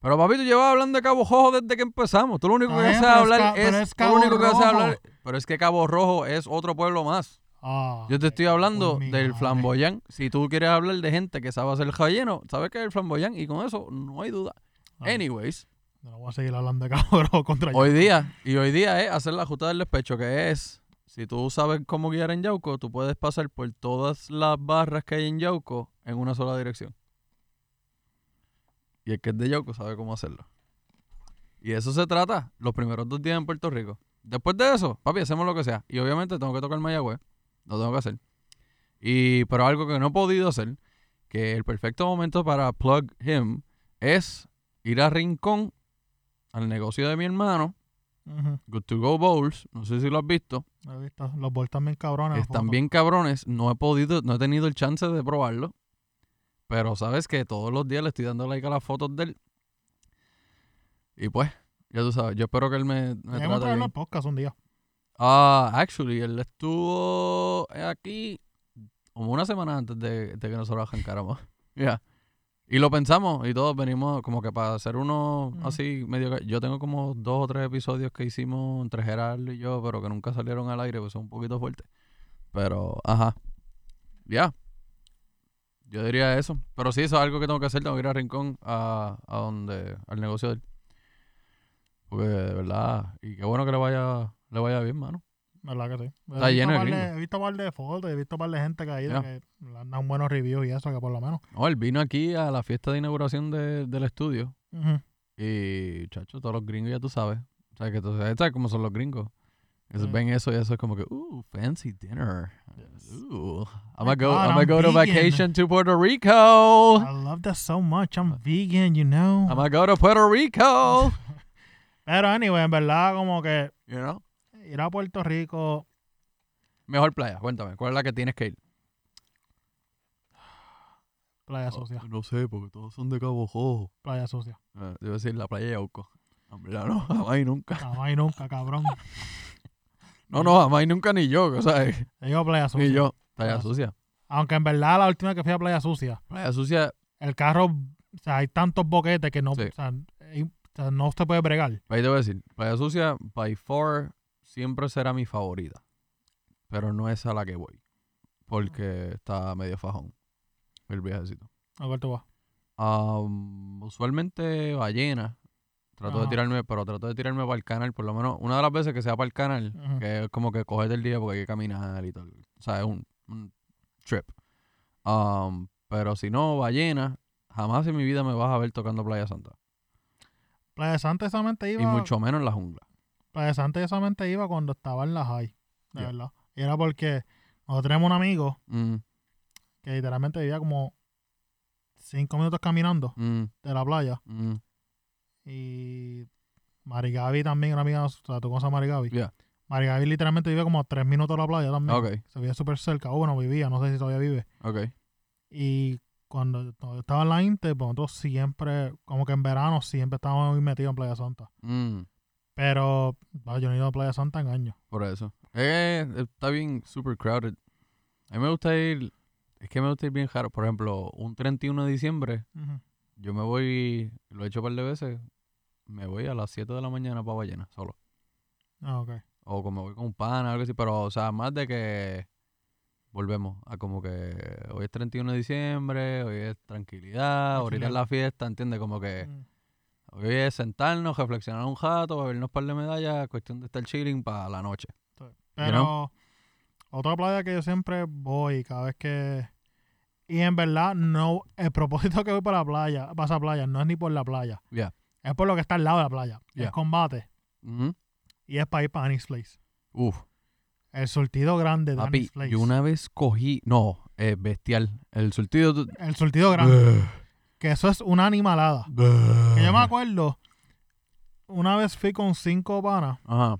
Pero papi, tú llevas hablando de Cabo Rojo desde que empezamos. Tú lo único Está que sabes es hablar es, Cabo único que Rojo. hablar. Pero es que Cabo Rojo es otro pueblo más. Ah, Yo te estoy hablando del madre. flamboyán. Si tú quieres hablar de gente que sabe hacer relleno, sabes que es el flamboyán y con eso no hay duda. Ah, Anyways, No voy a seguir hablando de cabrón contra hoy Yauco. día, y hoy día es hacer la justa del despecho, que es, si tú sabes cómo guiar en Yauco, tú puedes pasar por todas las barras que hay en Yauco en una sola dirección. Y el que es de Yauco sabe cómo hacerlo. Y eso se trata los primeros dos días en Puerto Rico. Después de eso, papi, hacemos lo que sea. Y obviamente tengo que tocar Mayagüez. Lo tengo que hacer. Y, pero algo que no he podido hacer, que el perfecto momento para plug him es ir a Rincón, al negocio de mi hermano. Good to Go Bowls, no sé si lo has visto. Lo he visto. Los bols también cabrones. las Están bien cabrones. No he podido, no he tenido el chance de probarlo. Pero sabes que todos los días le estoy dando like a las fotos de él. Y pues, ya tú sabes, yo espero que él me, me trate traerlo bien. al podcast un día. Ah, actually, él estuvo aquí como una semana antes de, de que nosotros arrancáramos. Ya. Y lo pensamos y todos venimos como que para hacer uno así medio. Yo tengo como dos o tres episodios que hicimos entre Gerardo y yo, pero que nunca salieron al aire, pues son un poquito fuertes. Pero, ajá. Ya. Yo diría eso. Pero sí, eso es algo que tengo que hacer. Tengo que ir a Rincón a, a donde, al negocio de él. Porque de verdad, y qué bueno que le vaya, le vaya bien, mano. ¿Verdad que sí? Está He lleno de gringos. He visto un par de fotos, he visto un par de gente que ha ido Ya. que le han dado buenos reviews y eso, que por lo menos. No, él vino aquí a la fiesta de inauguración de- del estudio. Ujú. Y, chacho, todos los gringos ya tú sabes. O sea, que tú sabes cómo son los gringos. Ellos Sí. ven eso y eso es como que, uh, fancy dinner. Yes. Ooh, Oh I'm gonna go, God, I'm gonna I'm go to vacation to Puerto Rico. I love that so much. I'm vegan, you know. I'm gonna go to Puerto Rico. Pero anyway, en verdad, como que You know? Ir a Puerto Rico, Mejor playa, cuéntame, ¿cuál es la que tienes que ir? playa sucia, no sé, porque todos son de Cabo Rojo. playa sucia. Eh, debo decir la playa de Yauco. Hombre, no, jamás y nunca. Jamás y nunca, cabrón. No, no, jamás y nunca ni yo, o sea, Te digo playa sucia. ni yo. Playa Playa sucia. Aunque en verdad la última que fui a playa sucia, Playa sucia, el carro, o sea, hay tantos boquetes que no, Sí. o sea, hay- o sea, no se puede bregar. ahí te voy a decir, Playa sucia, by far, siempre será mi favorita. Pero no es a la que voy. Porque está medio fajón. El viajecito. ¿A cuál tú vas? Am, usualmente ballena. Trato de tirarme, pero trato de tirarme para el canal, por lo menos una de las veces que sea para el canal, que es como que cogete el día porque hay que caminar y todo. O sea, es un, un trip. Pero si no, ballena, jamás en mi vida me vas a ver tocando Playa Santa. Playa Santa solamente iba. Y mucho menos en la jungla. Playa Santa yo solamente iba cuando estaba en la high. De verdad. Y era porque nosotros tenemos un amigo Mm, que literalmente vivía como cinco minutos caminando mm, de la playa. mm. Y Marigaby también, una amiga, o sea, tú conoces a Marigaby. Yeah. Marigaby literalmente vive como a tres minutos de la playa también. Ok, Se vive súper cerca. O bueno, vivía, no sé si todavía vive. ok. Y cuando yo estaba en la Inter, pues nosotros siempre, como que en verano, siempre estábamos muy metidos en Playa Santa. Mm, Pero bah, yo no he ido a Playa Santa en años. por eso. Eh, está bien super crowded. A mí me gusta ir, es que me gusta ir bien raro. Por ejemplo, un 31 de diciembre, yo me voy, lo he hecho un par de veces, me voy a las 7 de la mañana para Ballena, solo. Ah, ok. O como me voy con un pan, algo así, pero, o sea, más de que volvemos a como que hoy es 31 de diciembre, hoy es tranquilidad, A ahorita es la fiesta, ¿entiendes? Como que Mm. Hoy es sentarnos, reflexionar un rato, bebernos un par de medallas, cuestión de estar chilling para la noche. Pero otra playa que yo siempre voy cada vez que... Y en verdad, no el propósito que voy para la playa, para esa playa, no es ni por la playa. Ya. Es por lo que está al lado de la playa. Ya. Es combate. Ujú. Y es para ir para Annie's Place. Uf, El surtido grande de papi, Annie's Place. yo una vez cogí, no, es bestial, el surtido... El surtido grande. Que eso es una animalada. Que yo me acuerdo, una vez fui con cinco panas, Ajá,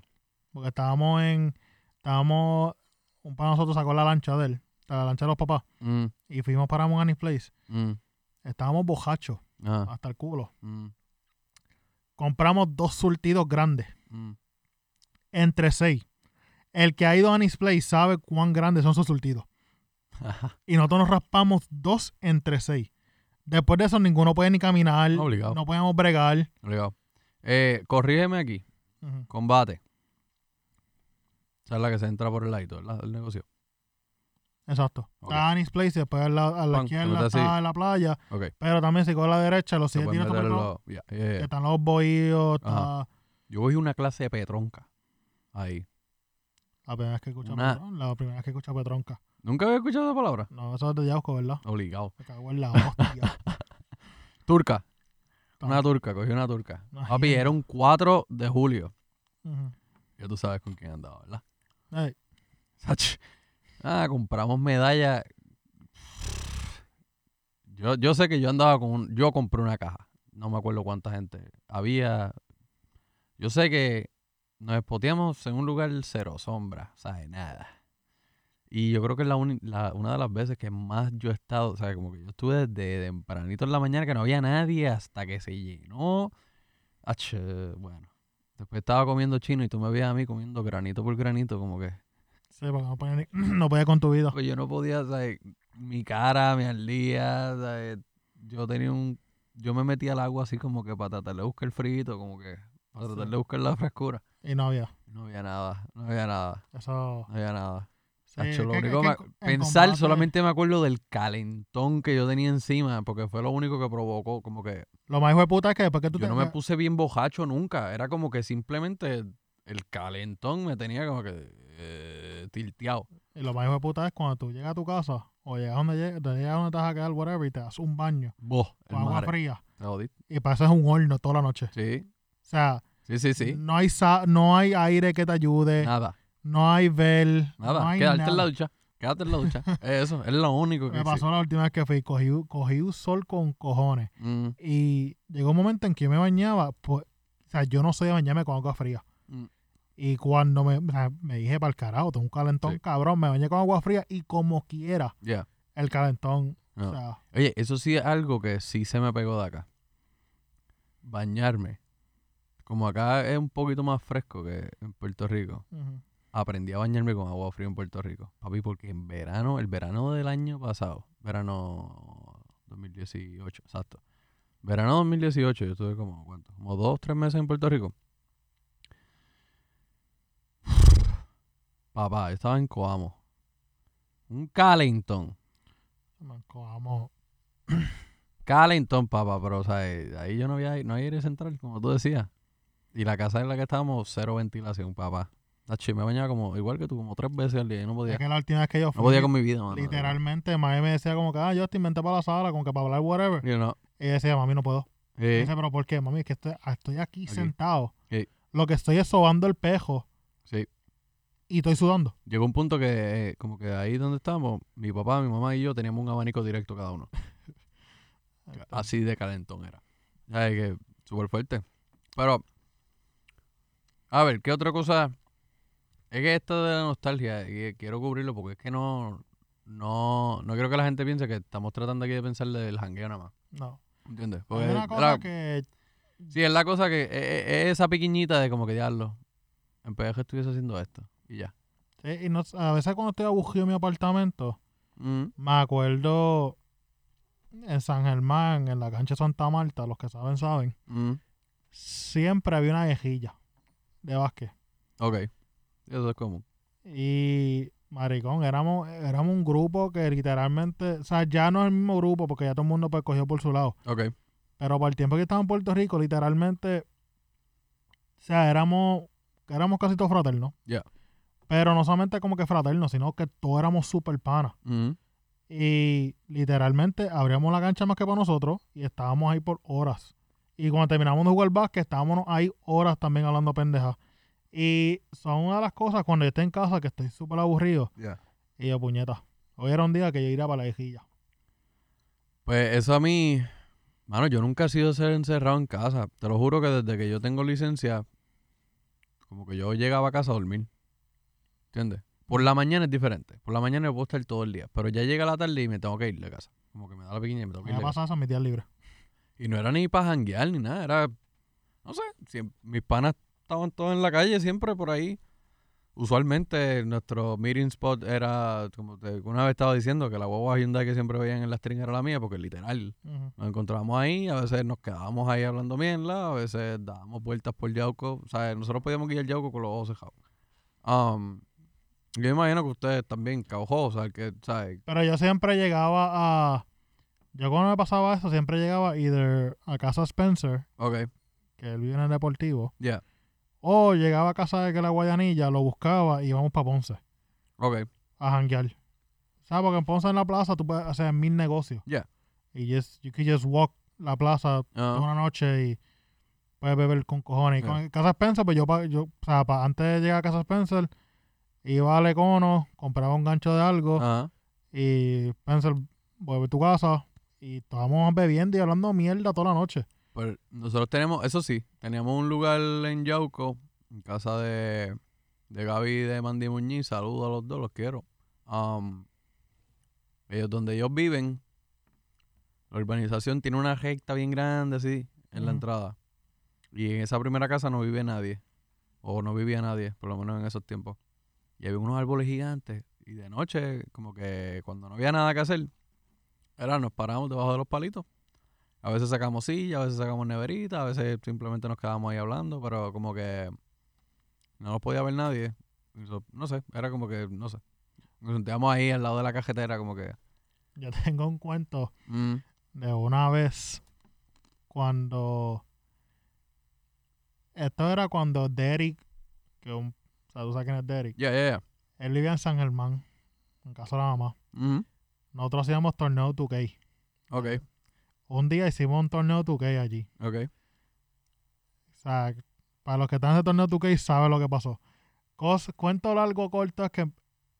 porque estábamos en... Estábamos... Un pana nosotros sacó la lancha de él, la lancha de los papás, mm, y fuimos para Annie's Place. mm, Estábamos bojachos. ajá, hasta el culo. mm, Compramos dos surtidos grandes, entre seis. El que ha ido a Annie's Place sabe cuán grandes son sus surtidos. Ajá. Y nosotros nos raspamos dos entre seis. Después de eso, ninguno puede ni caminar. Obligado. No podemos bregar. Obligado. Eh, corrígeme aquí. Combate. Esa es la que se entra por el ladito, ¿verdad? El negocio. Exacto. Ok. Está Annie's Place y después a la, a la Pan, izquierda está la playa. Pero también si coge a la derecha, los pueden tiros en. Están los bohíos. Está. Yo voy a una clase de petronca. Ahí. la primera vez que escucho Una- La primera vez que Petronca. ¿Nunca había escuchado esa palabra? No, eso es de Yauco, ¿verdad? Obligado. Me cago en la hostia. Turca. Una turca. Cogí una turca. Una Papi, era un 4 de julio. Ujú. Ya tú sabes con quién andaba, ¿verdad? Ey, Sach. Ah, compramos medallas. Yo, yo sé que yo andaba con un, yo compré una caja. No me acuerdo cuánta gente había. Yo sé que nos espoteamos en un lugar cero sombra, o sea, nada. Y yo creo que es la, la- una de las veces que más yo he estado, o sea, como que yo estuve desde tempranito en la mañana que no había nadie hasta que se llenó. Ach, bueno. Después estaba comiendo chino y tú me veías a mí comiendo granito por granito, como que Sí, porque no podía, no podía con tu vida. pues yo no podía, ¿sabes? Mi cara me ardía, ¿sabes? Yo tenía un... Yo me metía al agua así como que para tratar de buscar el frito, como que para tratar de buscar la frescura. Y no había. No había nada, no había nada, Eso. no había nada. Hacho, lo único en- en pensar, combate- solamente me acuerdo del calentón que yo tenía encima, porque fue lo único que provocó, como que Lo más hijo de puta es que después que tú yo te- no me puse bien bojacho nunca, era como que simplemente el calentón me tenía como que eh, tilteado. Y lo más hijo de puta es cuando tú llegas a tu casa o llegas donde llegas, te llegas donde vas a quedar, whatever, y te das un baño el con agua mare. fría. Y pareces un horno toda la noche. Sí, O sea, sí, sí, sí. no hay sa- no hay aire que te ayude, Nada. No hay ver, Nada, no hay quédate en la ducha. Quédate en la ducha. Eso, es lo único que Me pasó la última vez que fui, cogí, cogí un sol con cojones. Mm, Y llegó un momento en que me bañaba, pues, o sea, yo no soy de bañarme con agua fría. Mm. Y cuando me, o sea, me dije para el carajo, tengo un calentón Sí. cabrón, me bañé con agua fría y como quiera, Ya. el calentón. No. O sea, Oye, eso sí es algo que sí se me pegó de acá. Bañarme. Como acá es un poquito más fresco que en Puerto Rico. ujú. Aprendí a bañarme con agua fría en Puerto Rico. Papi, porque en verano, el verano del año pasado, verano 2018, exacto. Verano 2018, yo estuve como, ¿cuánto? Como dos, tres meses en Puerto Rico. Papá, yo estaba en Coamo. Un calentón. Me cojamos. Calentón, papá, pero o sea, eh, ahí yo no había, no había aire central, como tú decías. Y la casa en la que estábamos, cero ventilación, papá. Tachi, me bañaba como, igual que tú, como tres veces al día. y no podía, Es que la última vez que yo no fui, podía con mi vida, mano. literalmente, mami me decía como que, ah, yo te inventé para la sala, como que para hablar whatever. You know, Y ella decía, mami, no puedo. Y eh, dice, pero ¿por qué, mami? Es que estoy, ah, estoy aquí Aquí. sentado. Sí. Lo que estoy es sobando el pejo sí. y estoy sudando. Llegó un punto que, eh, como que ahí donde estábamos, mi papá, mi mamá y yo teníamos un abanico directo cada uno. Así de calentón era. Ya que súper fuerte. Pero, a ver, ¿qué otra cosa? Es que esto de la nostalgia, y que quiero cubrirlo porque es que no, no, no quiero que la gente piense que estamos tratando aquí de pensar del jangueo nada más. No. ¿Entiendes? Porque una cosa la- que Sí, es la cosa que, es, es- es esa piquiñita de como que diablo. En PDG estuviese haciendo esto. Y ya. Sí, y no, a veces cuando estoy aburrido en mi apartamento, Mm, me acuerdo en San Germán, en la cancha de Santa Marta, los que saben, saben, mm, siempre había una viejilla de básquet. ok. Eso es común. Y, maricón, éramos, éramos un grupo que literalmente, o sea, ya no es el mismo grupo porque ya todo el mundo pues cogió por su lado. Ok. Pero por el tiempo que estaba en Puerto Rico, literalmente, o sea, éramos, éramos casi todos fraternos. Ya. Pero no solamente como que fraternos, sino que todos éramos super panas. Mm, Y literalmente abríamos la cancha más que para nosotros y estábamos ahí por horas. Y cuando terminamos de jugar básquet, estábamos ahí horas también hablando pendejas. Y son una de las cosas cuando yo estoy en casa que estoy súper aburrido. Y yo, puñeta, hoy era un día que yo iría para la viejilla. Pues eso a mí, mano, yo nunca he sido ser encerrado en casa. Te lo juro que desde que yo tengo licencia, como que yo llegaba a casa a dormir. ¿Entiendes? Por la mañana es diferente. Por la mañana yo puedo estar todo el día. Pero ya llega la tarde y me tengo que ir de casa. Como que me da la pequeña y me tengo que Me ir casa. pasa eso mis días libres. Y no era ni para janguear ni nada. Era, no sé, mis panas estaban todos en la calle siempre por ahí. Usualmente nuestro meeting spot era, como te una vez estaba diciendo, que la guagua Hyundai que siempre veían en la string era la mía, porque literal, nos encontrábamos ahí, a veces nos quedábamos ahí hablando mierda, a veces dábamos vueltas por Yauco. O sea, nosotros podíamos guiar Yauco con los ojos cejados. Um, yo imagino que ustedes también, caujosos, o sea, que, ¿sabes? Pero yo siempre llegaba a... Yo cuando me pasaba eso, siempre llegaba either a casa Spencer, Ok, que él vive en el deportivo, ya, o llegaba a casa de que la Guayanilla, lo buscaba y íbamos para Ponce ok, a janguear. ¿Sabes? Porque en Ponce en la plaza tú puedes hacer mil negocios. ya. Y just, you can just walk la plaza toda una noche y puedes beber con cojones. Y Yeah. con Casa Spencer, pues yo, yo o sea, pa- antes de llegar a Casa Spencer, iba al Econo, compraba un gancho de algo ajá, y Spencer, vuelve a tu casa y estábamos bebiendo y hablando mierda toda la noche. Pues nosotros tenemos, eso sí, teníamos un lugar en Yauco, en casa de, de Gaby y de Mandy Muñiz. Saludos a los dos, los quiero. Um, ellos donde ellos viven, la urbanización tiene una recta bien grande así en la entrada. Y en esa primera casa no vive nadie. O no vivía nadie, por lo menos en esos tiempos. Y había unos árboles gigantes. Y de noche, como que cuando no había nada que hacer, era nos paramos debajo de los palitos. A veces sacamos silla, a veces sacamos neverita, a veces simplemente nos quedábamos ahí hablando, pero como que no nos podía ver nadie. No sé, era como que, no sé. Nos sentíamos ahí al lado de la cajetera, como que. Yo tengo un cuento mm, de una vez cuando esto era cuando Derek que un o sea, tú sabes quién es Derek yeah, yeah, yeah. él vivía en San Germán en casa de la mamá Mhm. nosotros hacíamos torneo 2K Ok, un día hicimos un torneo 2K allí ok. o sea para los que están en ese torneo 2K saben lo que pasó Cos- cuento largo corto es que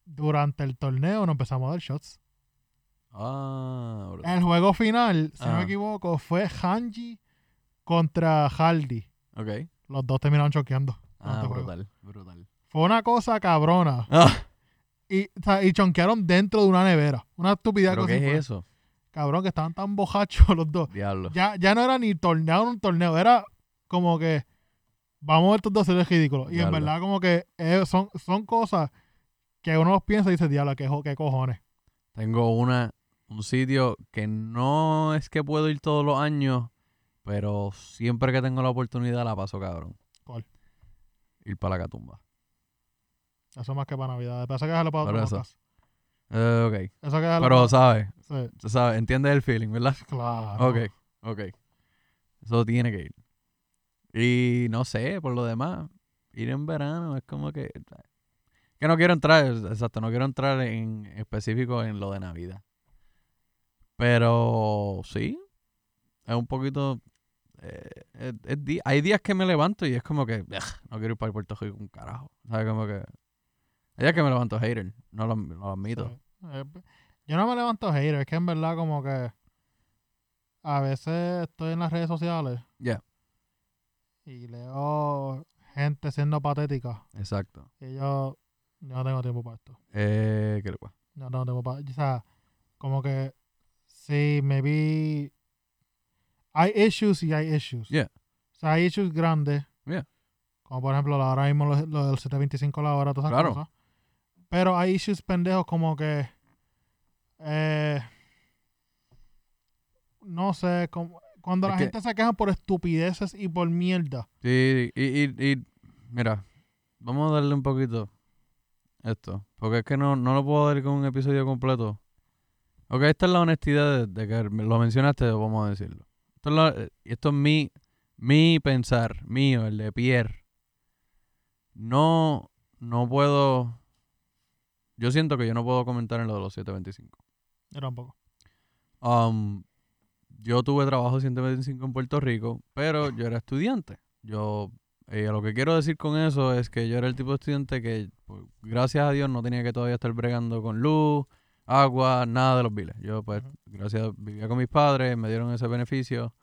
durante el torneo nos empezamos a dar shots Ah, el juego final si no me Ajá. equivoco fue Hanji contra Hardy Ok. los dos terminaron choqueando Ah, brutal, brutal. Fue una cosa cabrona. Ah, Y, o sea, y chonquearon dentro de una nevera. Una estupidez ¿Pero cosa qué es eso? Cabrón, que estaban tan bojachos los dos. Diablo. Ya, ya no era ni torneo, un torneo. Era como que vamos a ver estos dos seres ridículos. Y en verdad, como que eh, son, son cosas que uno los piensa y dice, diablo, qué, qué cojones. Tengo una, un sitio que no es que puedo ir todos los años, pero siempre que tengo la oportunidad la paso cabrón. ¿Cuál? Ir para la catumba. Eso más que para Navidad. Hay que dejarlo para otro eso. Eh, ok. Eso Pero. ¿sabes? Sí, sabes, entiendes el feeling, ¿verdad? claro. Ok, ok. Eso tiene que ir. Y no sé, por lo demás, ir en verano es como que... Que no quiero entrar, exacto, no quiero entrar en específico en lo de Navidad. Pero sí, es un poquito... eh, es- es hay días que me levanto y es como que "Ugh, no quiero ir para Puerto Rico un carajo. ¿Sabes? Como que... Días que me levanto hater, no lo, no lo admito. Eh, yo no me levanto hater, es que en verdad como que a veces estoy en las redes sociales Ya. y leo gente siendo patética Exacto. y yo, yo no tengo tiempo para esto. Eh, ¿qué le pasa? No tengo tiempo para... O sea, como que sí, maybe hay issues y hay issues. Yeah. O sea, hay issues grandes. Yeah. Como por ejemplo, ahora mismo lo, lo del 725 la hora, todas esas Claro. cosas. Pero hay issues pendejos como que. Eh, no sé, como, cuando Es la que- gente se queja por estupideces y por mierda. Sí, y, y, y mira, vamos a darle un poquito esto, porque es que no, no lo puedo dar con un episodio completo. Ok, esta es la honestidad de, de que lo mencionaste, vamos a decirlo. Esto es, la- esto es mi, mi pensar, mío, el de Pierre. No, no puedo, yo siento que yo no puedo comentar en lo de los 725. Yo tampoco. Um, yo tuve trabajo 125 en Puerto Rico, pero yo era estudiante. Yo, eh, lo que quiero decir con eso es que yo era el tipo de estudiante que, pues, gracias a Dios, no tenía que todavía estar bregando con luz, agua, nada de los biles. Yo, pues, Ujú. gracias, vivía con mis padres, me dieron ese beneficio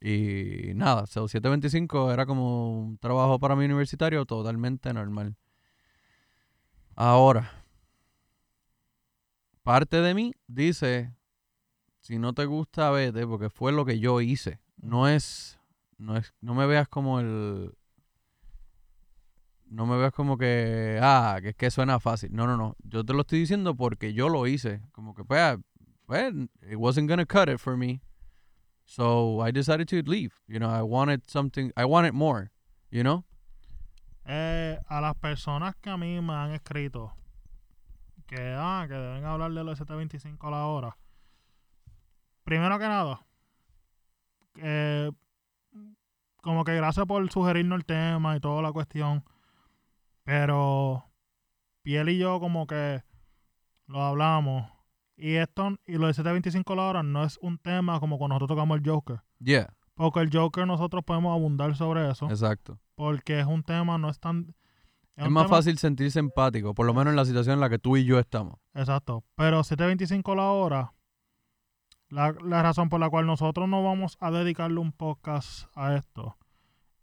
y nada, so, 725 era como un trabajo para mi universitario totalmente normal. Ahora, parte de mí dice, si no te gusta, vete, porque fue lo que yo hice. No es, no es, no me veas como el, no me veas como que, ah, que es que suena fácil. No, no, no. Yo te lo estoy diciendo porque yo lo hice. Como que, pues, pues, it wasn't gonna cut it for me. So I decided to leave. You know, I wanted something, I wanted more, you know? Eh, a las personas que a mí me han escrito que, ah, que deben hablar de los 725 a la hora. Primero que nada, eh, como que gracias por sugerirnos el tema y toda la cuestión. Pero Piel y yo como que lo hablamos. Y esto, y lo de 725 a la hora no es un tema como cuando nosotros tocamos el Joker. Yeah, Porque el Joker nosotros podemos abundar sobre eso. exacto. Porque es un tema, no es tan... Es más tema- fácil sentirse empático, por lo menos en la situación en la que tú y yo estamos. Exacto. Pero 7.25 la hora, la, la razón por la cual nosotros no vamos a dedicarle un podcast a esto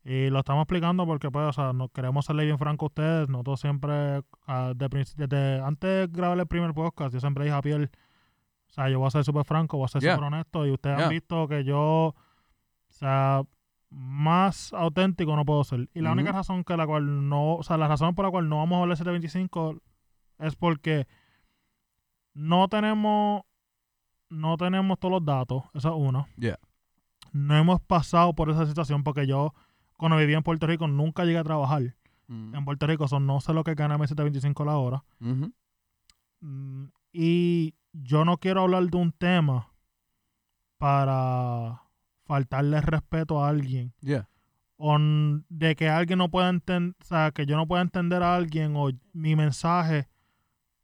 Y lo estamos explicando porque, pues, o sea, no queremos serle bien franco a ustedes. Nosotros siempre, ah, de desde antes de grabar el primer podcast, yo siempre dije a Piel, o sea, yo voy a ser súper franco, voy a ser Yeah. súper honesto. Y ustedes Yeah. han visto que yo, o sea, más auténtico no puedo ser. Y la única razón que la cual no, o sea, la razón por la cual no vamos a hablar de 725 es porque no tenemos, no tenemos todos los datos, eso es uno. Yeah. No hemos pasado por esa situación porque yo, cuando vivía en Puerto Rico, nunca llegué a trabajar Mm. en Puerto Rico, son no sé lo que gana mi 725 la hora. Mm, Y yo no quiero hablar de un tema para faltarle respeto a alguien. Yeah. O de que alguien no pueda entender, o sea, que yo no pueda entender a alguien o mi mensaje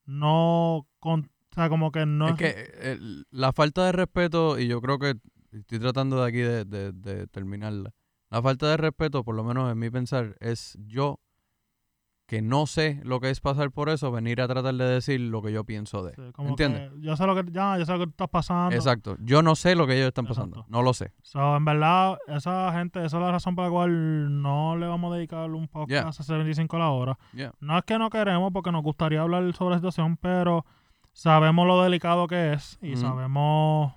no, con, o sea, como que no Es que eh, el- la falta de respeto, y yo creo que estoy tratando de aquí de, de- de terminarla. La falta de respeto, por lo menos en mi pensar, es yo que no sé lo que es pasar por eso, venir a tratar de decir lo que yo pienso de. Sí, como ¿Entiendes? que yo sé lo que ya, yo sé lo que tú estás pasando. Exacto. Yo no sé lo que ellos están pasando. Exacto. No lo sé. So, en verdad, esa gente, esa es la razón por la cual no le vamos a dedicar un podcast Yeah. a 725 la hora. Yeah. No es que no queremos, porque nos gustaría hablar sobre la situación, pero sabemos lo delicado que es y sabemos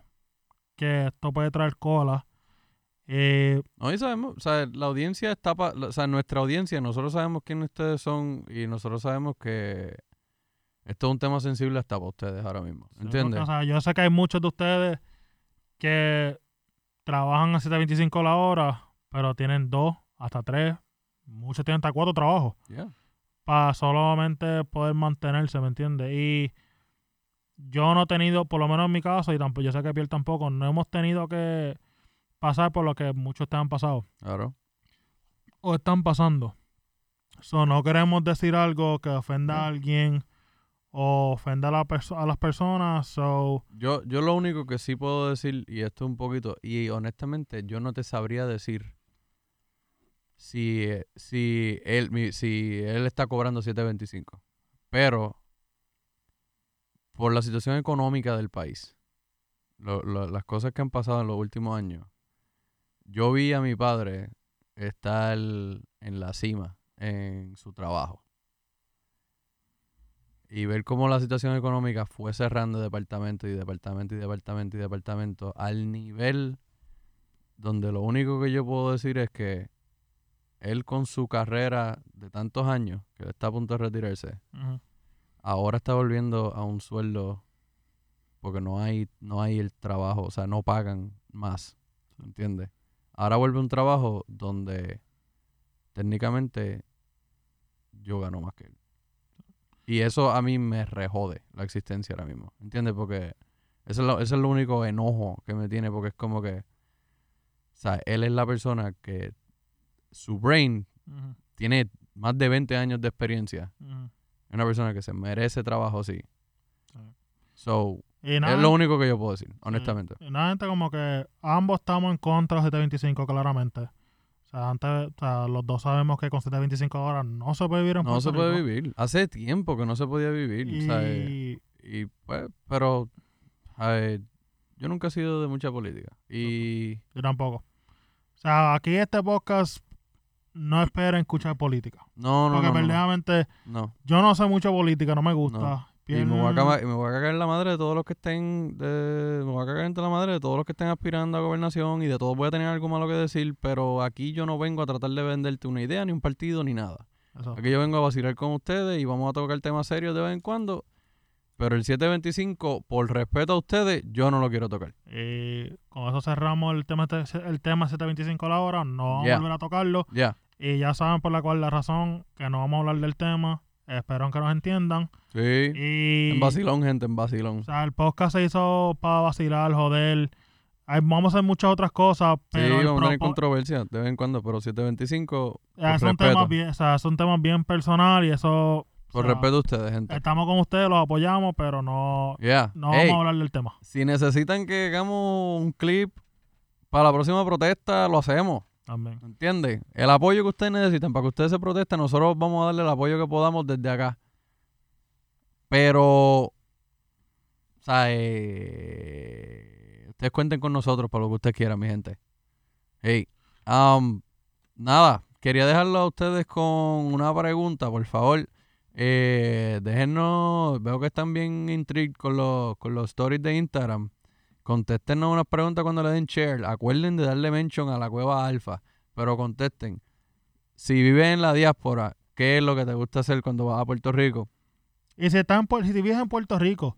que esto puede traer cola. Eh, No, y sabemos, o sea, la audiencia está, pa- o sea, nuestra audiencia, nosotros sabemos quiénes ustedes son y nosotros sabemos que esto es un tema sensible hasta para ustedes ahora mismo. ¿Entiendes? o sea, yo sé que hay muchos de ustedes que trabajan a 725 la hora, pero tienen dos, hasta tres, muchos tienen hasta cuatro trabajos Yeah. para solamente poder mantenerse, ¿me entiendes? Y yo no he tenido, por lo menos en mi caso, y tampoco, yo sé que Pierre tampoco, no hemos tenido que pasar por lo que muchos te han pasado Claro. o están pasando. So, no queremos decir algo que ofenda a alguien o ofenda a, la a las personas. So, Yo, yo lo único que sí puedo decir, y esto un poquito, y honestamente yo no te sabría decir si, eh, si, él, mi- si él está cobrando 7.25. Pero por la situación económica del país, lo- lo- las cosas que han pasado en los últimos años, yo vi a mi padre estar en la cima en su trabajo. Y ver cómo la situación económica fue cerrando departamento y departamento y departamento y departamento al nivel donde lo único que yo puedo decir es que él con su carrera de tantos años, que está a punto de retirarse, ahora está volviendo a un sueldo porque no hay no hay el trabajo, o sea, no pagan más, ¿entiendes? Ahora vuelve un trabajo donde técnicamente yo gano más que él. Y eso a mí me rejode la existencia ahora mismo, ¿entiendes? Porque eso es, lo, eso es lo único enojo que me tiene, porque es como que, o sea, él es la persona que su brain tiene más de 20 años de experiencia es una persona que se merece trabajo así. Sí. So, Y nada, es lo único que yo puedo decir, honestamente. y nada, gente, como que ambos estamos en contra de 725 claramente. O sea, antes, o sea, los dos sabemos que con 725 horas no se puede vivir en No Puerto se puede Rico. vivir. Hace tiempo que no se podía vivir, ¿sabes? Y Y pues, pero, ¿sabes? yo nunca he sido de mucha política. Y yo tampoco. O sea, aquí este podcast no esperen escuchar política. no, no, porque no, verdaderamente no. yo no sé mucho política, no me gusta. Y me voy, a cagar, me voy a cagar en la madre de todos los que estén, de, me voy a cagar entre la madre de todos los que estén aspirando a gobernación y de todos voy a tener algo malo que decir, pero aquí yo no vengo a tratar de venderte una idea, ni un partido, ni nada. Eso. Aquí yo vengo a vacilar con ustedes y vamos a tocar temas serios de vez en cuando. Pero el 725, por respeto a ustedes, yo no lo quiero tocar. Y con eso cerramos el tema, el tema 725 a la hora. No vamos a volver a tocarlo. Ya. Y ya saben por la cual la razón que no vamos a hablar del tema. Espero que nos entiendan. Sí. Y En vacilón, gente, en o vacilón. sea, el podcast se hizo para vacilar, joder. Vamos a hacer muchas otras cosas, Sí, pero el vamos a tener controversia de vez en cuando, pero 725, ya por son temas bien, o sea, son temas bien personal y eso por o sea, respeto a ustedes, gente. estamos con ustedes, los apoyamos, pero no, Ya. no Ey, vamos a hablar del tema. si necesitan que hagamos un clip para la próxima protesta, lo hacemos. También. ¿Entiendes? El apoyo que ustedes necesitan para que ustedes se protesten, nosotros vamos a darle el apoyo que podamos desde acá. Pero, o sea, eh, ustedes cuenten con nosotros para lo que ustedes quieran, mi gente. Hey, um, nada, quería dejarlo a ustedes con una pregunta, por favor. Eh, déjenos, veo que están bien intrigued con los, con los stories de Instagram. Contéstenos unas preguntas cuando le den share. Acuerden de darle mention a la cueva alfa, pero contesten. Si vives en la diáspora, ¿qué es lo que te gusta hacer cuando vas a Puerto Rico? Y si, Pu- si vives en Puerto Rico,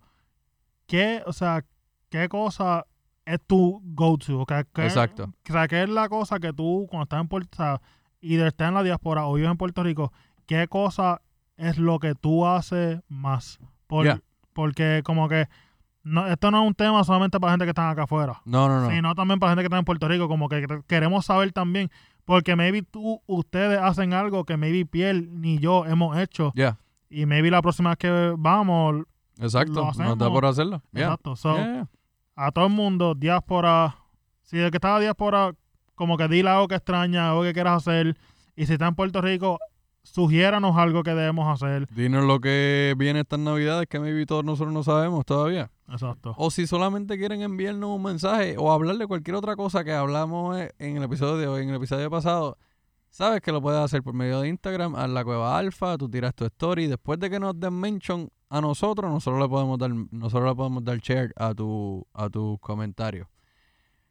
¿qué, o sea, qué cosa es tu go-to? O sea, ¿qué- Exacto. O sea, ¿qué es la cosa que tú, cuando estás en Puerto o sea, y de estar en la diáspora o vives en Puerto Rico, qué cosa es lo que tú haces más? Por-. Porque como que no, esto no es un tema solamente para gente que está acá afuera, No, no, no. sino también para gente que está en Puerto Rico, como que queremos saber también, porque maybe tú, ustedes hacen algo que maybe Piel ni yo hemos hecho, Ya, y maybe la próxima vez que vamos, exacto. Nos da por hacerlo. Ya. exacto, so, a todo el mundo, diáspora, si el que está diáspora, como que dile algo que extraña, algo que quieras hacer, y si está en Puerto Rico, sugiéranos algo que debemos hacer. Dinos lo que viene estas navidades que maybe todos nosotros no sabemos todavía. Exacto. O si solamente quieren enviarnos un mensaje o hablar de cualquier otra cosa que hablamos eh, en el episodio de hoy, en el episodio pasado, sabes que lo puedes hacer por medio de Instagram, a la cueva alfa, tú tiras tu story, después de que nos den mention a nosotros, nosotros le podemos dar, nosotros le podemos dar share a tu, a tus comentarios.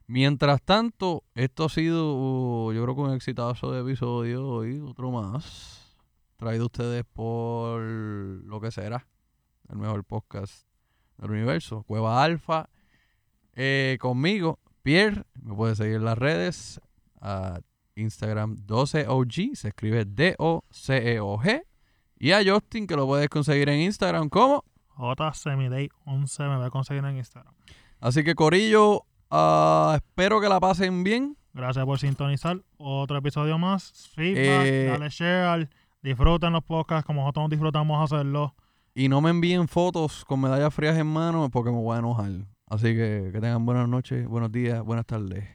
Mientras tanto, esto ha sido, uh, yo creo que un exitazo de episodio hoy, otro más, traído ustedes por lo que será el mejor podcast del universo, Cueva Alfa. Eh, conmigo, Pierre, me puedes seguir en las redes, a Instagram 12OG, se escribe D-O-C-E-O-G. Y a Justin, que lo puedes conseguir en Instagram como. J Semiday 11 me va a conseguir en Instagram. Así que Corillo, ah, espero que la pasen bien. Gracias por sintonizar. Otro episodio más. Feedback, Eh, dale share, disfruten los podcasts como nosotros disfrutamos hacerlo. Y no me envíen fotos con medallas frías en mano porque me voy a enojar. Así que que tengan buenas noches, buenos días, buenas tardes.